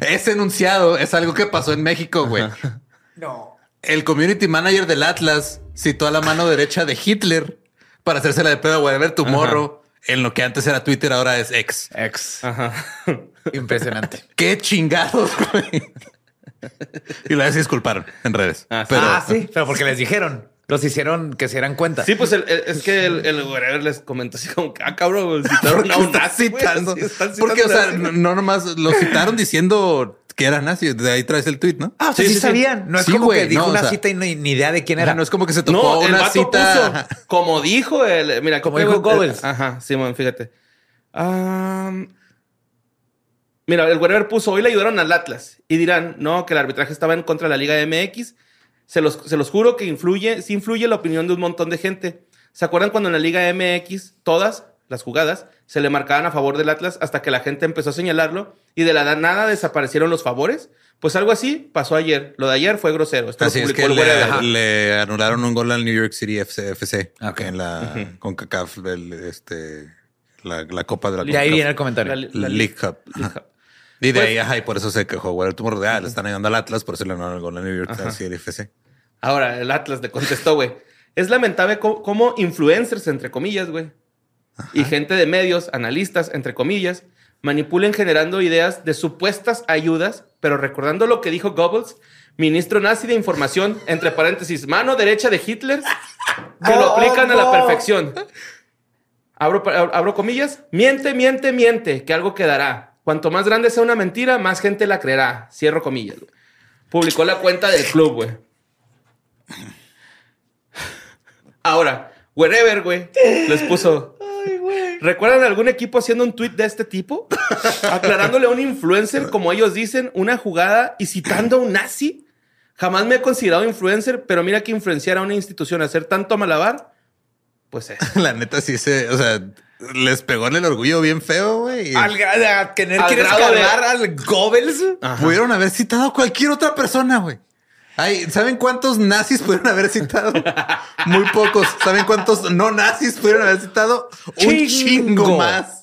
Ese enunciado es algo que pasó en México, güey. No. El community manager del Atlas citó a la mano derecha de Hitler para hacerse la de pedo a Wherever Tomorrow en lo que antes era Twitter, ahora es ex. Ex. Ajá. [LAUGHS] Impresionante. Qué chingados, güey. [LAUGHS] Y la vez se disculparon en redes. Ah, sí. Pero ah, sí, pero porque les dijeron. Los hicieron que se dieran cuenta. Sí, pues el- el- es que el, el Whatever les comentó así como, que, ah, cabrón, citaron [LAUGHS] a un nazi, citando. están Porque, o citando sea, nazi. no, no nomás lo citaron diciendo que era nazi. De ahí traes el tweet, ¿no? Ah, o sea, Sí, sí, sí, sí. sabían. No es Sí, como que dijo no, o una sea- cita y no, ni idea de quién era. No es como que se tocó No, el una vato cita. puso, [LAUGHS] como dijo el, mira, Como dijo el- Goebbels. Ajá, Simón, fíjate. Am, mira, el Wherever puso, hoy le ayudaron al Atlas y dirán, no, que el arbitraje estaba en contra de la Liga MX. Se los, se los juro que influye, sí influye la opinión de un montón de gente. ¿Se acuerdan cuando en la Liga MX todas las jugadas se le marcaban a favor del Atlas hasta que la gente empezó a señalarlo y de la nada desaparecieron los favores? Pues algo así pasó ayer. Lo de ayer fue grosero. Esto lo Así es publicó que le, le anularon un gol al New York City FC, en la con CACAF, este, la, la Copa de la Y ahí viene el comentario. La- la- League Cup. League. Cup. Y de Pues- ahí, ajá, y por eso se quejó. Bueno, tú de, ah, le están ayudando al Atlas, por eso le anularon el gol al New York City FC. Ahora, el Atlas le contestó, güey. Es lamentable cómo influencers, entre comillas, güey, y gente de medios, analistas, entre comillas, manipulen generando ideas de supuestas ayudas, pero recordando lo que dijo Goebbels, ministro nazi de información, entre paréntesis, mano derecha de Hitler, [LAUGHS] que lo aplican a la perfección. Abro, abro comillas, miente, miente, miente, que algo quedará. Cuanto más grande sea una mentira, más gente la creerá. Cierro comillas. güey. Publicó la cuenta del club, güey. Ahora, wherever, güey, les puso. ¿Recuerdan algún equipo haciendo un tweet de este tipo? Aclarándole a un influencer, como ellos dicen, una jugada y citando a un nazi. Jamás me he considerado influencer, pero mira que influenciar a una institución a hacer tanto malabar, pues es. [LAUGHS] La neta sí se, o sea, les pegó en el orgullo bien feo, güey. Al, gra- a tener Al que grado de- descargar al Goebbels. Pudieron haber citado a cualquier otra persona, güey. Ay, ¿saben cuántos nazis pudieron haber citado? [LAUGHS] Muy pocos. ¿Saben cuántos no nazis pudieron haber citado? Un Chingo. chingo más.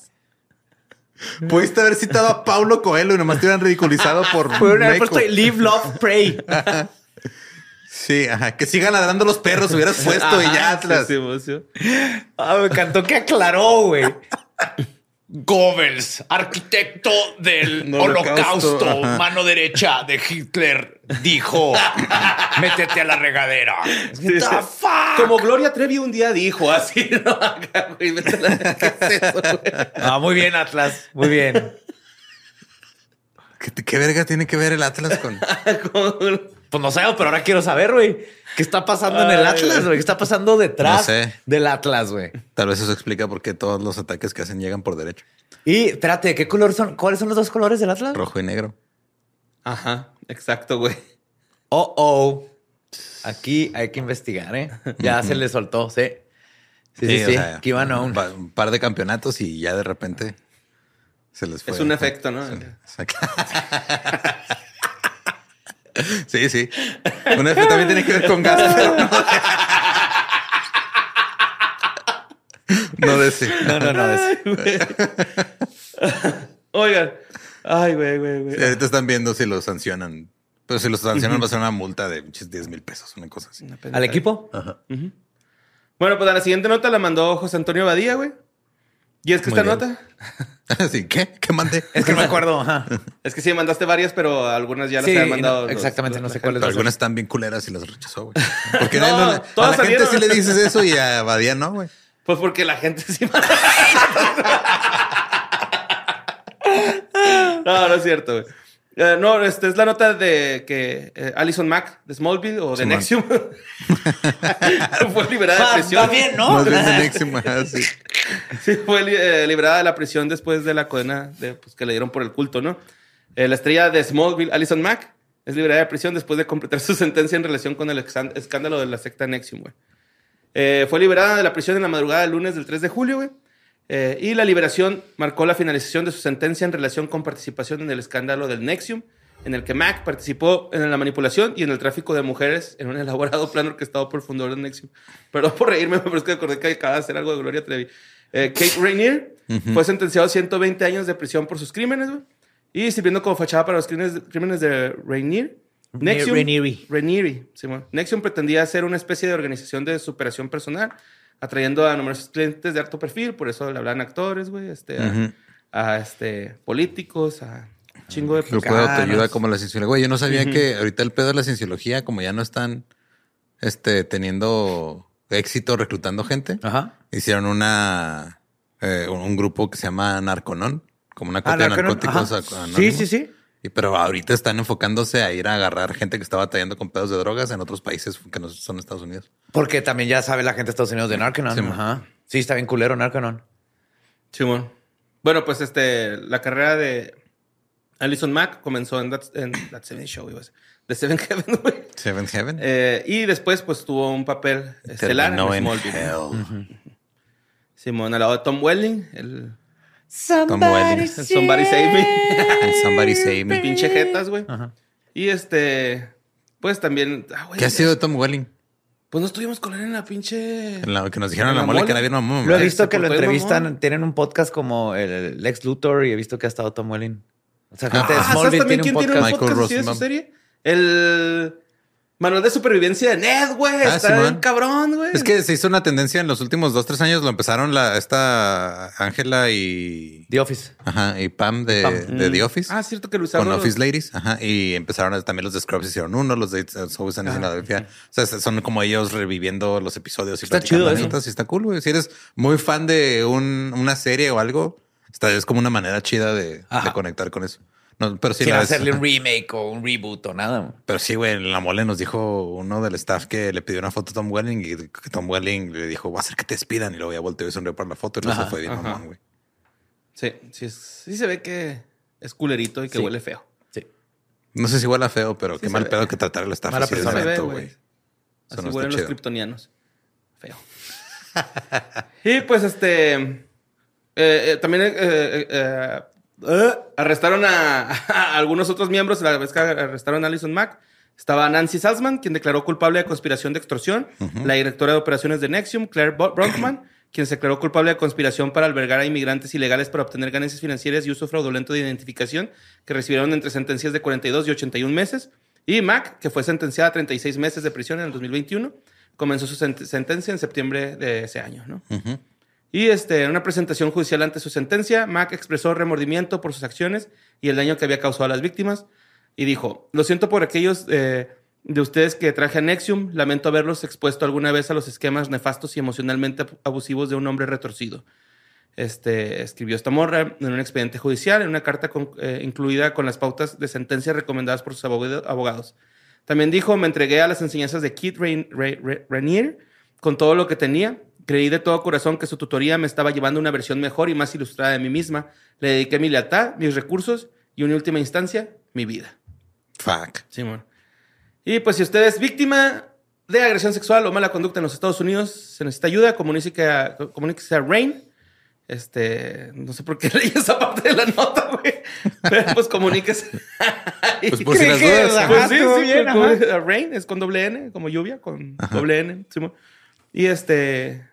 Pudiste haber citado a Paulo Coelho y nomás te hubieran ridiculizado por Pudieron haber puesto Live, Love, Pray. [LAUGHS] Sí, ajá. Que sigan ladrando los perros, hubieras [LAUGHS] puesto y ya, Atlas. sí, sí, sí. Ah, me encantó que aclaró, güey. Goebbels, arquitecto del [LAUGHS] Holocausto, mano derecha de Hitler, dijo, métete a la regadera. Sí, The sí. fuck? Como Gloria Trevi un día dijo así, [LAUGHS] ¿no? Güey, vete a la- ¿Qué es eso? Ah, muy bien, Atlas. Muy bien. ¿Qué, qué verga tiene que ver el Atlas con...? Con- Pues no sé, pero ahora quiero saber, güey. ¿Qué está pasando en el Atlas, güey. ¿Qué está pasando detrás No sé. del Atlas, güey? Tal vez eso explica por qué todos los ataques que hacen llegan por derecho. Y espérate, ¿qué color son? ¿Cuáles son los dos colores del Atlas? Rojo y negro. Ajá, exacto, güey. Oh, oh. Aquí hay que investigar, ¿eh? Ya se le soltó, sí. Sí, sí, sí. sea, Aquí van a un... un par de campeonatos y ya de repente se les fue. Es un efecto, ¿no? [LAUGHS] [LAUGHS] Sí, sí. Un efecto también tiene que ver con gas, pero no. No de ese. No, no, no. es- Oigan. Ay, güey, güey, Sí, güey. ahorita están viendo si los sancionan. Pero si los sancionan va a ser una multa de pinches 10 mil pesos, una cosa así. ¿Al equipo? Bueno, pues a la siguiente nota la mandó José Antonio Badía, güey. Y es que Muy esta bien. nota, [LAUGHS] [LAUGHS] Sí, ¿qué? ¿Qué mandé? [LAUGHS] Es que no me acuerdo. Ajá. [LAUGHS] es que sí, mandaste varias, pero algunas ya las Sí, habían mandado. no, exactamente, los- no sé cuáles algunas están bien culeras y las rechazó, güey. Porque No, no, a todas la gente sí le dices eso y a Badía no, güey. Pues porque la gente sí manda. no, no es cierto, güey. Eh, no, este es la nota de que eh, Alison Mack de Smallville o de. Nexium [LAUGHS] fue liberada de prisión. va bien, ¿no? Más bien de [LAUGHS] Nexium, sí. Sí, fue eh, liberada de la prisión después de la condena de, pues, que le dieron por el culto, ¿no? Eh, la estrella de Smallville, Alison Mack, es liberada de prisión después de completar su sentencia en relación con el escándalo de la secta Nexium, güey. Eh, fue liberada de la prisión en la madrugada del lunes del 3 de julio, güey. Eh, y la liberación marcó la finalización de su sentencia en relación con participación en el escándalo del Nexium, en el que Mack participó en la manipulación y en el tráfico de mujeres en un elaborado plan orquestado por el fundador del Nexium. [LAUGHS] Perdón por reírme, pero es que acordé que acaba de hacer algo de Gloria Trevi. Eh, Kate Rainier fue sentenciado a 120 años de prisión por sus crímenes, güey. Y sirviendo como fachada para los crímenes, crímenes de Rainier. Nexium, Rainieri. Rainieri. Nexium pretendía ser una especie de organización de superación personal, atrayendo a numerosos clientes de alto perfil, por eso le hablan actores, güey, este, a- este, políticos, a un chingo de Grupo de personas. autoayuda como la cienciología. Güey, yo no sabía que ahorita el pedo de la cienciología, como ya no están este, teniendo éxito reclutando gente, Ajá. hicieron una eh, un- un grupo que se llama Narconon, como una Ah, copia de narcóticos. Sí, sí, sí. Y, pero ahorita están enfocándose a ir a agarrar gente que está batallando con pedos de drogas en otros países que no son Estados Unidos. Porque también ya sabe la gente de Estados Unidos de Narcanon. Sí, Ajá. Sí, está bien culero Narcanon. Simón. Bueno, pues este, la carrera de Alison Mack comenzó en That, en That Seven Show, iba a decir. The Seven [LAUGHS] Heaven, güey. Seven Heaven. Eh, y después, pues, tuvo un papel estelar en Smallville. Hell. Simón, al lado de Tom Welling, el, Tom Welling. el Somebody Save Me. [LAUGHS] Somebody Save Me. Pinche jetas, güey. Ajá. Y este, pues también... ah, güey, ¿Qué ha sido de Tom Welling? Pues no estuvimos con él en la pinche... En la que nos dijeron En la la mole que mole. era bien mamón. Lo he visto que lo entrevistan, mamón. tienen un podcast como el Lex Luthor y he visto que ha estado Tom Welling. O sea, gente de Ah, ¿sabes Smallville también tiene quién un tiene un podcast. Michael podcast de su serie? El manual de supervivencia de Ned, güey. Ah, Está Simón. bien cabrón, güey. Es que se hizo una tendencia en los últimos dos, tres años. Lo empezaron la, esta Ángela y, The Office. ajá, y Pam de, Pam. de Mm. The Office. Ah, cierto que lo usaron. con los- Office Ladies, ajá, y empezaron a- también los de Scrubs hicieron uno, los de Always in Philadelphia. O sea, son como ellos reviviendo los episodios y Está platicando chido eso. y está cool, güey. Si eres muy fan de un- una serie o algo, está, es como una manera chida de conectar con eso. No, pero sí, Sin la- hacerle un remake o un reboot o nada. pero sí, güey, en la mole nos dijo uno del staff que le pidió una foto a Tom Welling y que Tom Welling le dijo, va a hacer que te despidan. Y luego ya volteó y sonrió por la foto y Ajá, se fue bien mamón, güey. Sí, sí, sí se ve que es culerito y que Sí. huele feo. Sí. No sé si huele a feo, pero Sí qué mal ve. pedo que tratar el staff Mala así de güey. Así no está huelen los kryptonianos. Feo. [LAUGHS] y pues este. eh, eh, también eh, eh, arrestaron a, [LAUGHS] a algunos otros miembros. La vez que arrestaron a Alison Mack, estaba Nancy Salzman, quien declaró culpable de conspiración de extorsión. La directora de operaciones de Nexium, Claire Brockman, quien se declaró culpable de conspiración para albergar a inmigrantes ilegales para obtener ganancias financieras y uso fraudulento de identificación, que recibieron entre sentencias de 42 y 81 meses. Y Mack, que fue sentenciada a 36 meses de prisión en el 2021, comenzó su sent- sentencia en septiembre de ese año, ¿no? Y este, en una presentación judicial ante su sentencia, Mack expresó remordimiento por sus acciones y el daño que había causado a las víctimas y dijo, lo siento por aquellos eh, de ustedes que traje a Nexium, lamento haberlos expuesto alguna vez a los esquemas nefastos y emocionalmente ab- abusivos de un hombre retorcido. Este, escribió esta morra en un expediente judicial, en una carta eh, incluida con las pautas de sentencia recomendadas por sus abogado- abogados. También dijo, me entregué a las enseñanzas de Keith Rain- Ra- Ra- Rainier con todo lo que tenía. Creí de todo corazón que su tutoría me estaba llevando a una versión mejor y más ilustrada de mí misma. Le dediqué mi lealtad, mis recursos y, en última instancia, mi vida. Fuck. Simón. Y pues si usted es víctima de agresión sexual o mala conducta en los Estados Unidos, se necesita ayuda, comuníquese a, comuníquese a Rain. Este, no sé por qué [LAUGHS] leí esa parte de la nota, güey. Pero pues comuníquese. [LAUGHS] Pues por si las dudas. Pues sí, sí, bien, Rain es con doble N, como lluvia, con doble N. Simón. Y este,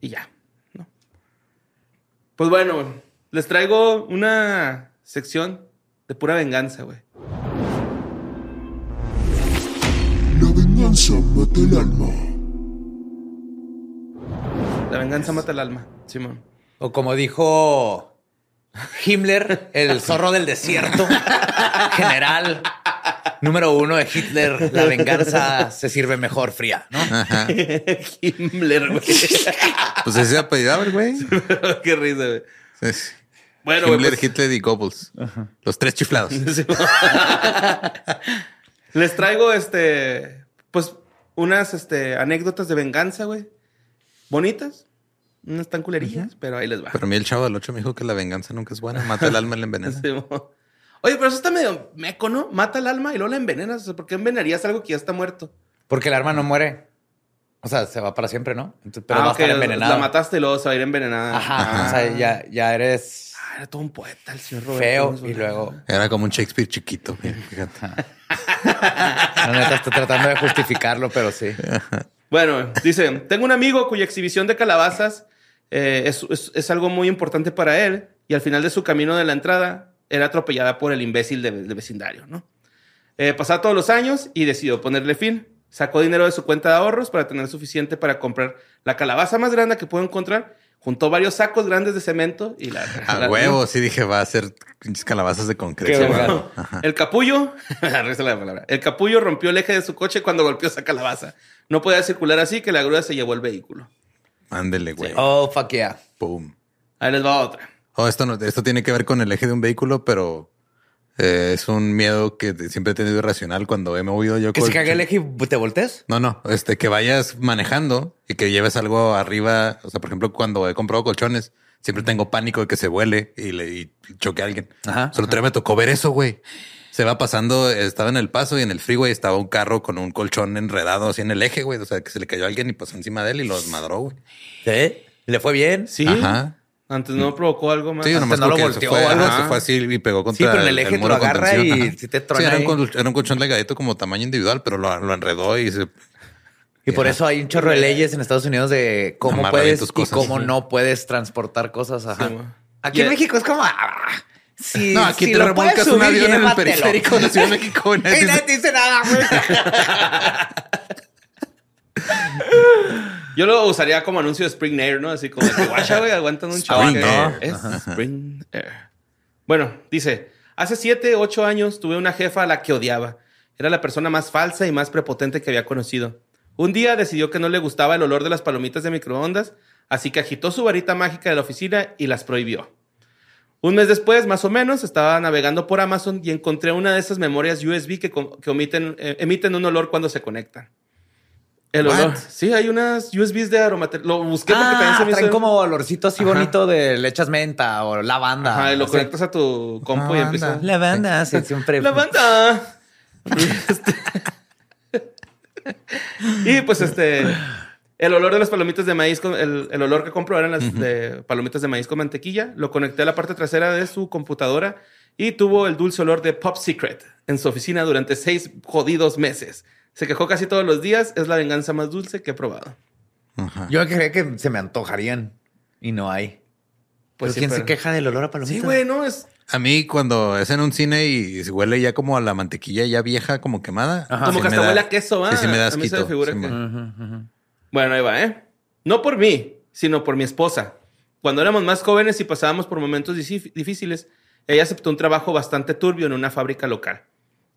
y ya, ¿no? Pues bueno, les traigo una sección de pura venganza, güey. La venganza mata el alma. La venganza mata el alma, Simón. O como dijo Himmler, el zorro del desierto, [LAUGHS] general número uno de Hitler, la venganza se sirve mejor fría, ¿no? Ajá. [LAUGHS] Himmler, güey. Pues ese se apellidaba el güey. [LAUGHS] Qué risa, güey. Sí, sí. Bueno, Himmler, pues- Hitler y Goebbels. Los tres chiflados. [LAUGHS] Les traigo este, pues, unas este, anécdotas de venganza, güey. Bonitas. No están culerillas, pero ahí les va. Pero a mí el chavo del 8 me dijo que la venganza nunca es buena. Mata el alma y la envenena. Simón. Oye, pero eso está medio meco, ¿no? Mata el alma y luego la envenenas. O sea, ¿por qué envenenarías algo que ya está muerto? Porque el arma no muere. O sea, se va para siempre, ¿no? Entonces, pero va a ok, estar envenenado. La mataste y luego se va a ir envenenada. Ajá. O sea, ya, ya eres Ah, era todo un poeta el señor Roberto. feo y luego... [LAUGHS] Era como un Shakespeare chiquito. Fíjate. La neta, estoy tratando de justificarlo, pero sí. Bueno, dice, tengo un amigo cuya exhibición de calabazas eh, es, es- es algo muy importante para él y al final de su camino de la entrada era atropellada por el imbécil de, de vecindario, ¿no? Eh, pasaba todos los años y decidió ponerle fin. Sacó dinero de su cuenta de ahorros para tener suficiente para comprar la calabaza más grande que pudo encontrar. Juntó varios sacos grandes de cemento y la... A la- huevo, sí dije, va a ser pinches calabazas de concreto. bueno, el capullo, [LAUGHS] la palabra. El capullo rompió el eje de su coche cuando golpeó esa calabaza. No podía circular así que la grúa se llevó el vehículo. Ándele, güey. Oh, fuck yeah. Pum. Ahí les va otra. Oh, esto, no, esto tiene que ver con el eje de un vehículo, pero eh, es un miedo que siempre he tenido irracional cuando he movido yo. Que se cague el eje y te voltees. No, no, este, que vayas manejando y que lleves algo arriba. O sea, por ejemplo, cuando he comprado colchones, siempre tengo pánico de que se vuele y le y choque a alguien. Ajá, Solo día me tocó ver eso, güey. Se va pasando, estaba en el paso y en el freeway estaba un carro con un colchón enredado así en el eje, güey. O sea, que se le cayó a alguien y pasó encima de él y los madró, güey. ¿Sí? ¿Le fue bien? Sí. Ajá. Antes no provocó algo más. Sí, Hasta nomás no lo volteó se fue, o algo. ajá, Ajá. se fue así y pegó contra Sí, pero en el eje te lo agarra y sí te trona Sí, era un, ahí. col- era un colchón delgadito como tamaño individual, pero lo, lo enredó y se... Y por eso hay un chorro de leyes en Estados Unidos de cómo puedes y cosas. cómo no puedes transportar cosas. Ajá. Sí. Aquí en México es como... ah, si, No, aquí si te puedes un subir, avión en el periférico de Ciudad de México. y [LAUGHS] nadie Y te nadie te dice nada, güey. [LAUGHS] Yo lo usaría como anuncio de Spring Air, ¿no? Así como que guacha, güey, aguantan un chaval. Spring Air. Es Spring Air. Bueno, dice, hace siete, ocho años tuve una jefa a la que odiaba. Era la persona más falsa y más prepotente que había conocido. Un día decidió que no le gustaba el olor de las palomitas de microondas, así que agitó su varita mágica de la oficina y las prohibió. Un mes después, más o menos, estaba navegando por Amazon y encontré una de esas memorias USB que, com- que omiten, eh, emiten un olor cuando se conectan. El What? olor. Sí, hay unas USBs de aromaterapia. Lo busqué porque también Ah, se me traen hizo- como olorcito así Ajá. bonito de le echas menta o lavanda. Ajá, y lo conectas a tu compu y Lavanda. empieza. Lavanda, sí, siempre. ¡La banda! [LAUGHS] [LAUGHS] y pues este. El olor de las palomitas de maíz, el, el olor que compró eran las de palomitas de maíz con mantequilla. Lo conecté a la parte trasera de su computadora y tuvo el dulce olor de Pop Secret en su oficina durante seis jodidos meses. Se quejó casi todos los días. Es la venganza más dulce que he probado. Ajá. Yo creía que se me antojarían y no hay. Pues sí, ¿quién se queja del olor a palomitas? Sí, güey, no es A mí cuando es en un cine y se huele ya como a la mantequilla ya vieja, como quemada. Ajá. como sí que hasta da- huele a queso, ¿va? Sí, sí me da A mí se me figura Sí, que- Bueno, ahí va, ¿eh? No por mí, sino por mi esposa. Cuando éramos más jóvenes y pasábamos por momentos difí- difíciles, ella aceptó un trabajo bastante turbio en una fábrica local.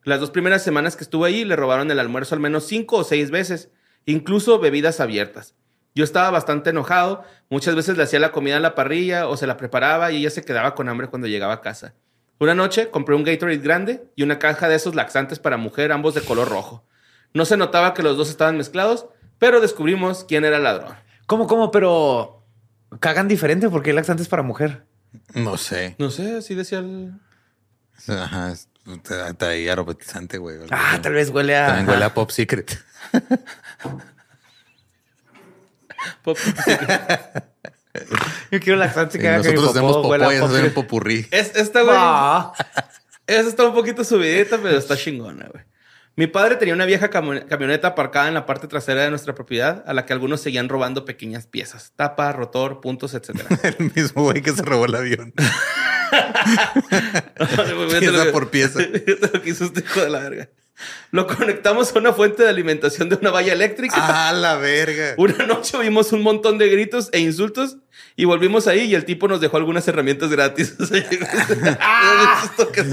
Las dos primeras semanas que estuve ahí le robaron el almuerzo al menos cinco o seis veces, incluso bebidas abiertas. Yo estaba bastante enojado, muchas veces le hacía la comida en la parrilla o se la preparaba y ella se quedaba con hambre cuando llegaba a casa. Una noche compré un Gatorade grande y una caja de esos laxantes para mujer, ambos de color rojo. No se notaba que los dos estaban mezclados, pero descubrimos quién era el ladrón. ¿Cómo, cómo? Pero cagan diferente porque el laxante es para mujer. No sé. No sé, así decía el... Ajá. es- Está ahí aromatizante, güey. Ah, tal vez huele a. También huele a Pop Secret. [LAUGHS] Pop- [LAUGHS] Yo quiero laxante que haga que mi hacemos popó a hacemos un popó. popurrí. Es, esta, güey. Ah. Esa está un poquito subidita, pero está chingona, güey. Mi padre tenía una vieja camioneta aparcada en la parte trasera de nuestra propiedad, a la que algunos seguían robando pequeñas piezas, tapa, rotor, puntos, etcétera. [LAUGHS] El mismo güey que se robó el avión. [LAUGHS] Pieza que- por pieza. [LAUGHS] fíjate lo que hizo este hijo de la verga. Lo conectamos a una fuente de alimentación de una valla eléctrica. Ah, la verga. [LAUGHS] Una noche vimos un montón de gritos e insultos y volvimos ahí y el tipo nos dejó algunas herramientas gratis. Son-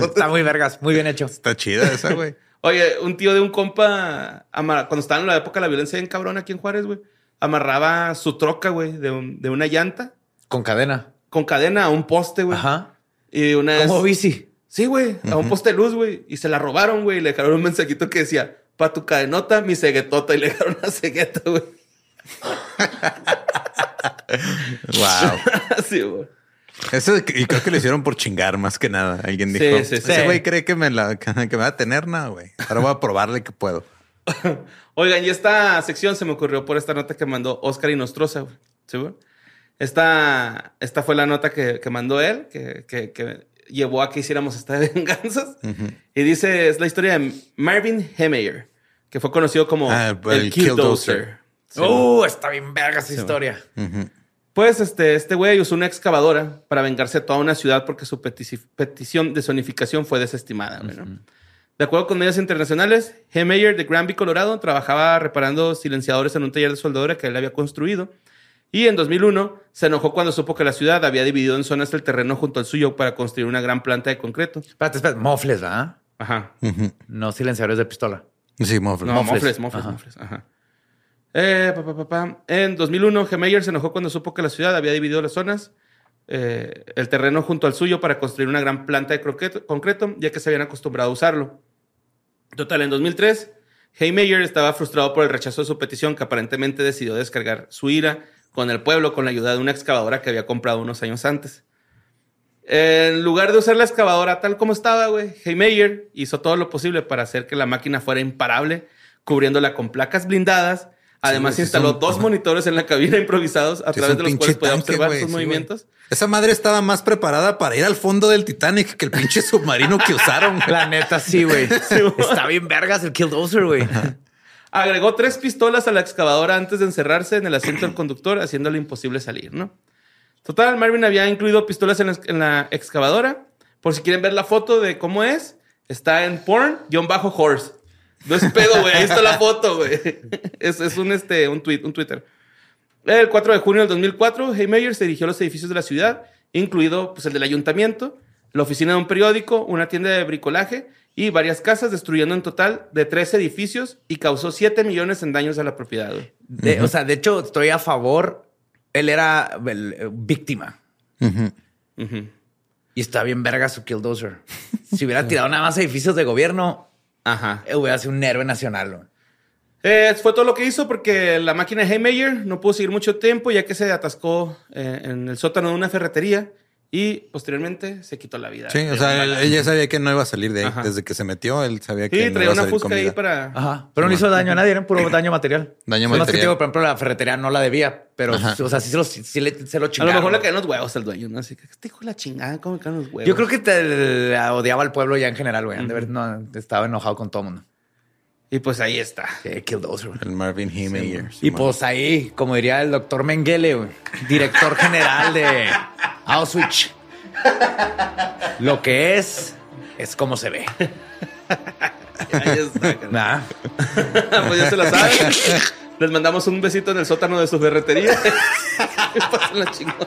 Está muy vergas, muy bien hecho. Está chida esa, güey. Oye, un tío de un compa, cuando estaba en la época de la violencia en cabrón aquí en Juárez, güey, amarraba su troca, güey, de, un- de una llanta Con cadena. con cadena a un poste, güey. Ajá. Y una vez... Como bici. Sí, güey, a un poste de luz, güey. Y se la robaron, güey. Y le dejaron un mensajito que decía, pa' tu cadenota, mi ceguetota. Y le dejaron una cegueta, güey. [LAUGHS] Wow. Así, [LAUGHS] güey. Eso y creo que lo hicieron por chingar más que nada. Alguien Sí, dijo, sí, sí. ese güey cree que me, la, que me va a tener, no, güey. Ahora voy a probarle que puedo. [LAUGHS] Oigan, y esta sección se me ocurrió por esta nota que mandó Oscar Inostroza, güey. ¿Sí, güey? Esta, esta fue la nota que, que mandó él, que, que- que llevó a que hiciéramos esta de venganzas. Y dice, es la historia de Marvin Hemeyer, que fue conocido como Ah, el, el Killdozer. Killdozer. Sí, Uh, está bien verga esa historia. Pues este, este güey usó una excavadora para vengarse a toda una ciudad porque su petici- petición de zonificación fue desestimada. De acuerdo con medios internacionales, Hemeyer de Granby, Colorado, trabajaba reparando silenciadores en un taller de soldadura que él había construido. Y en 2001 se enojó cuando supo que la ciudad había dividido en zonas el terreno junto al suyo para construir una gran planta de concreto. Espérate, espérate. Mofles, ¿verdad? Ajá. No silenciadores de pistola. Sí, mofle. No, Mofles. mofles, mofles, Ajá. mofles. Ajá. Eh, pa, pa, pa, pa. En 2001, Gemeyer se enojó cuando supo que la ciudad había dividido las zonas, eh, el terreno junto al suyo para construir una gran planta de croqueto- concreto, ya que se habían acostumbrado a usarlo. Total, en 2003, Haymeyer estaba frustrado por el rechazo de su petición, que aparentemente decidió descargar su ira con el pueblo con la ayuda de una excavadora que había comprado unos años antes. En lugar de usar la excavadora tal como estaba, güey, Haymeyer hizo todo lo posible para hacer que la máquina fuera imparable, cubriéndola con placas blindadas. Además, instaló son- dos monitores en la cabina improvisados a través de los cuales podía observar sus sí, movimientos. Esa madre estaba más preparada para ir al fondo del Titanic que el pinche [LAUGHS] submarino que usaron. La neta, sí, güey. está bien vergas el Killdozer, güey. Agregó tres pistolas a la excavadora antes de encerrarse en el asiento del conductor, haciéndole imposible salir, ¿no? Total, Marvin había incluido pistolas en la, excavadora. Por si quieren ver la foto de cómo es, está en porn-horse. No es pedo, güey. Ahí está la foto, güey. Es, es un, este, un, tweet, un Twitter. El 4 de junio del 2004, Haymeyer se dirigió a los edificios de la ciudad, incluido pues, el del ayuntamiento, la oficina de un periódico, una tienda de bricolaje y varias casas, destruyendo en total de tres edificios y causó 7 millones en daños a la propiedad. O sea, de hecho, estoy a favor. Él era el, eh, víctima. Y está bien verga su Killdozer. Si hubiera tirado nada más edificios de gobierno, Ajá. eh, hubiera sido un héroe nacional. Eh, fue todo lo que hizo porque la máquina de Haymeyer no pudo seguir mucho tiempo ya que se atascó eh, en el sótano de una ferretería y posteriormente se quitó la vida. Sí, o sea, él- ella sabía que no iba a salir de ahí. Ajá. Desde que se metió, él sabía que Sí, no traía iba a una salir fusca con ahí vida. para... Ajá. Pero no hizo daño a nadie, era puro [COUGHS] daño material. Daño Son los que material. digo, por ejemplo, la ferretería no la debía, pero, Ajá. o sea, sí se lo, sí le- se lo A chingaron. lo mejor le caen los huevos al dueño, ¿no? Así que, este hijo de la chingada, ¿cómo me caen los huevos? Yo creo que te la odiaba al pueblo ya en general, güey. De haber- no, estaba enojado con todo el mundo. Y pues ahí está. Güey. El Marvin Haymeyer. Y pues ahí, como diría el doctor Mengele, director general de Auschwitz. Lo que es, es como se ve. Ahí está. Nah. [LAUGHS] pues ya se la saben. Les mandamos un besito en el sótano de su ferretería. [LAUGHS] Pasen la chingada.